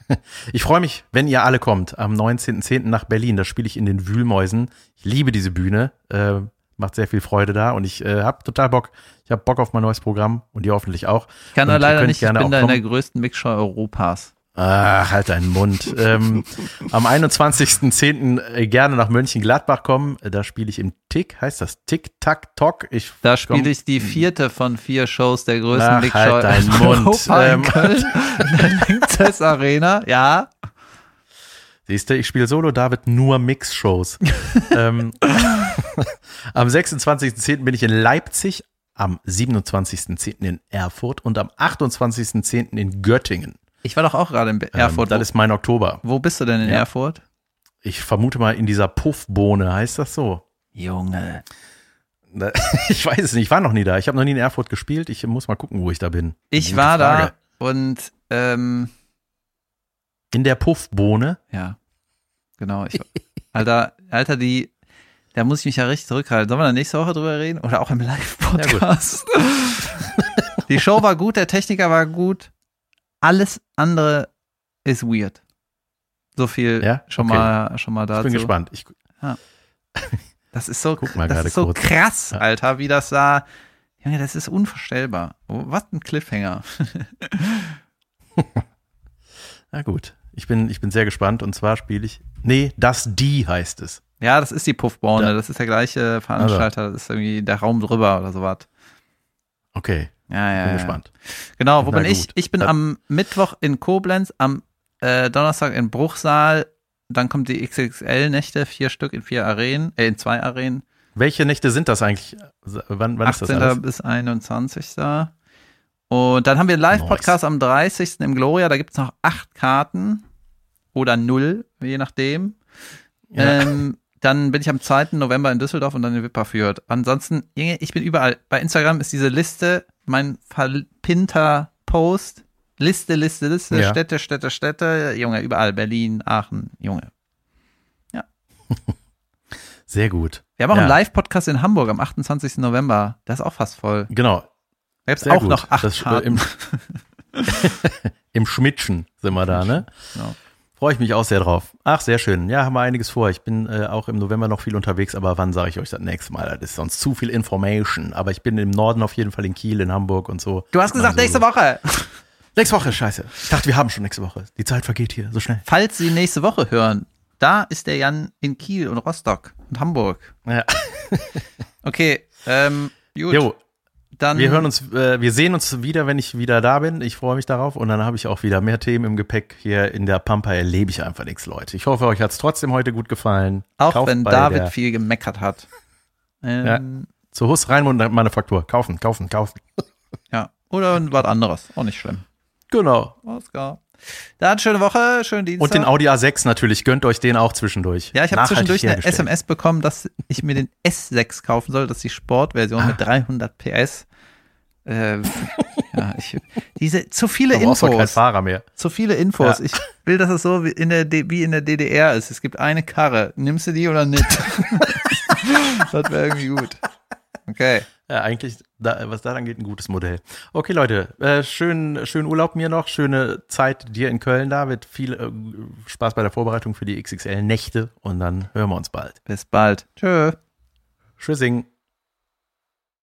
Ich freue mich, wenn ihr alle kommt, am 19.10. nach Berlin. Da spiele ich in den Wühlmäusen. Ich liebe diese Bühne. Äh, macht sehr viel Freude da und ich äh, habe total Bock. Ich habe Bock auf mein neues Programm und ihr hoffentlich auch. Ich kann da leider nicht, ich bin da in der größten Mixshow Europas. Ach, halt deinen Mund. ähm, am 21.10. äh, gerne nach Mönchengladbach kommen. Äh, Da spiele ich im Tick, heißt das Tick-Tack-Tock. Ich Da spiele ich die vierte von vier Shows der größten Ach, Mixshow halt deinen Mund. Ähm. In der Arena. Ja, Siehst du, ich spiele Solo, David nur Mix-Shows. ähm, am 26.10. bin ich in Leipzig, am 27.10. in Erfurt und am 28.10. in Göttingen. Ich war doch auch gerade in Erfurt. Ähm, das ist mein Oktober. wo, bist du denn in Ja. Erfurt? Ich vermute mal in dieser Puffbohne, heißt das so? Junge. Da- Ich weiß es nicht, ich war noch nie da. Ich habe noch nie in Erfurt gespielt. Ich muss mal gucken, wo ich da bin. Ich Gute war Frage. da und ähm, In der Puffbohne. ja, genau. Ich, Alter, Alter, die, da muss ich mich ja richtig zurückhalten. Sollen wir da nächste Woche drüber reden? Oder auch im Live-Podcast? die Show war gut, der Techniker war gut. Alles andere ist weird. So viel Ja? schon Okay. mal schon mal Ich dazu. bin gespannt. Ich, Das ist so, das ist so krass, Ja. Alter, wie das da. Junge, das ist unvorstellbar. Oh, Was ein Cliffhanger. na gut. Ich bin, ich bin sehr gespannt. Und zwar spiele ich. Nee, das Die heißt es. Ja, das ist die Puffbaune. Ja. Das ist der gleiche Veranstalter. Das ist irgendwie der Raum drüber oder sowas. Okay, Ja, ja. bin ja. gespannt. Genau, Na wo bin ich? gut. Ich bin Dann- am Mittwoch in Koblenz, am äh, Donnerstag in Bruchsal. Dann kommt die XXL-Nächte, vier Stück in vier Arenen, äh, in zwei Arenen. Welche Nächte sind das eigentlich? Wann, wann ist das 18. alles? bis 21. Und dann haben wir einen Live-Podcast am 30. im Gloria. Da gibt es noch acht Karten oder null, je nachdem. Ja. Ähm, dann bin ich am 2. November in Düsseldorf und dann in Wipperfürth. Ansonsten, Junge, ich bin überall. Bei Instagram ist diese Liste mein verpinnter Post. Liste, Liste, Liste, Ja. Städte, Städte, Städte. Junge, überall. Berlin, Aachen, Junge. Sehr gut. Wir haben auch Ja. einen Live-Podcast in Hamburg am 28. November. Der ist auch fast voll. Genau. Da gibt es auch gut. noch acht Das, äh, Karten. im, Im Schmidtchen sind wir da, ne? Genau. Freue ich mich auch sehr drauf. Ach, sehr schön. Ja, haben wir einiges vor. Ich bin äh, auch im November noch viel unterwegs, aber wann sage ich euch das nächste Mal? Das ist sonst zu viel Information. Aber ich bin im Norden auf jeden Fall in Kiel, in Hamburg und so. Du hast gesagt, Mal nächste Solo. Woche. Nächste Woche, scheiße. Ich dachte, wir haben schon nächste Woche. Die Zeit vergeht hier so schnell. Falls Sie nächste Woche hören, da ist der Jan in Kiel und Rostock und Hamburg. Ja. Okay, ähm, gut. Jo, dann wir hören uns, äh, wir sehen uns wieder, wenn ich wieder da bin. Ich freue mich darauf und dann habe ich auch wieder mehr Themen im Gepäck. Hier in der Pampa erlebe ich einfach nichts, Leute. Ich hoffe, euch hat es trotzdem heute gut gefallen. auch Kauft wenn David viel gemeckert hat. Ähm, Ja. ja. Zur Hus Reinmund Manufaktur. Kaufen, kaufen, kaufen. Oder was anderes. Auch nicht schlimm. Genau. Alles klar. Dann schöne Woche, schönen Dienstag. Und den Audi A6 natürlich. Gönnt euch den auch zwischendurch. ja, ich habe zwischendurch eine. SMS bekommen, dass ich mir den S6 kaufen soll. Das ist die Sportversion Ah. mit 300 PS. Äh, ja, ich, diese zu viele Da Infos. Fahrer mehr. zu viele Infos. Ja. Ich will, dass es so wie in, der D wie in der DDR ist. Es gibt eine Karre. Nimmst du die oder nicht? das wäre irgendwie gut. Okay. Ja, eigentlich, da, was daran geht, ein gutes Modell. Okay, Leute, äh, schönen schönen Urlaub mir noch, schöne Zeit dir in Köln, David. Viel äh, Spaß bei der Vorbereitung für die XXL-Nächte und dann hören wir uns bald. Bis bald. Tschö. Tschüssing.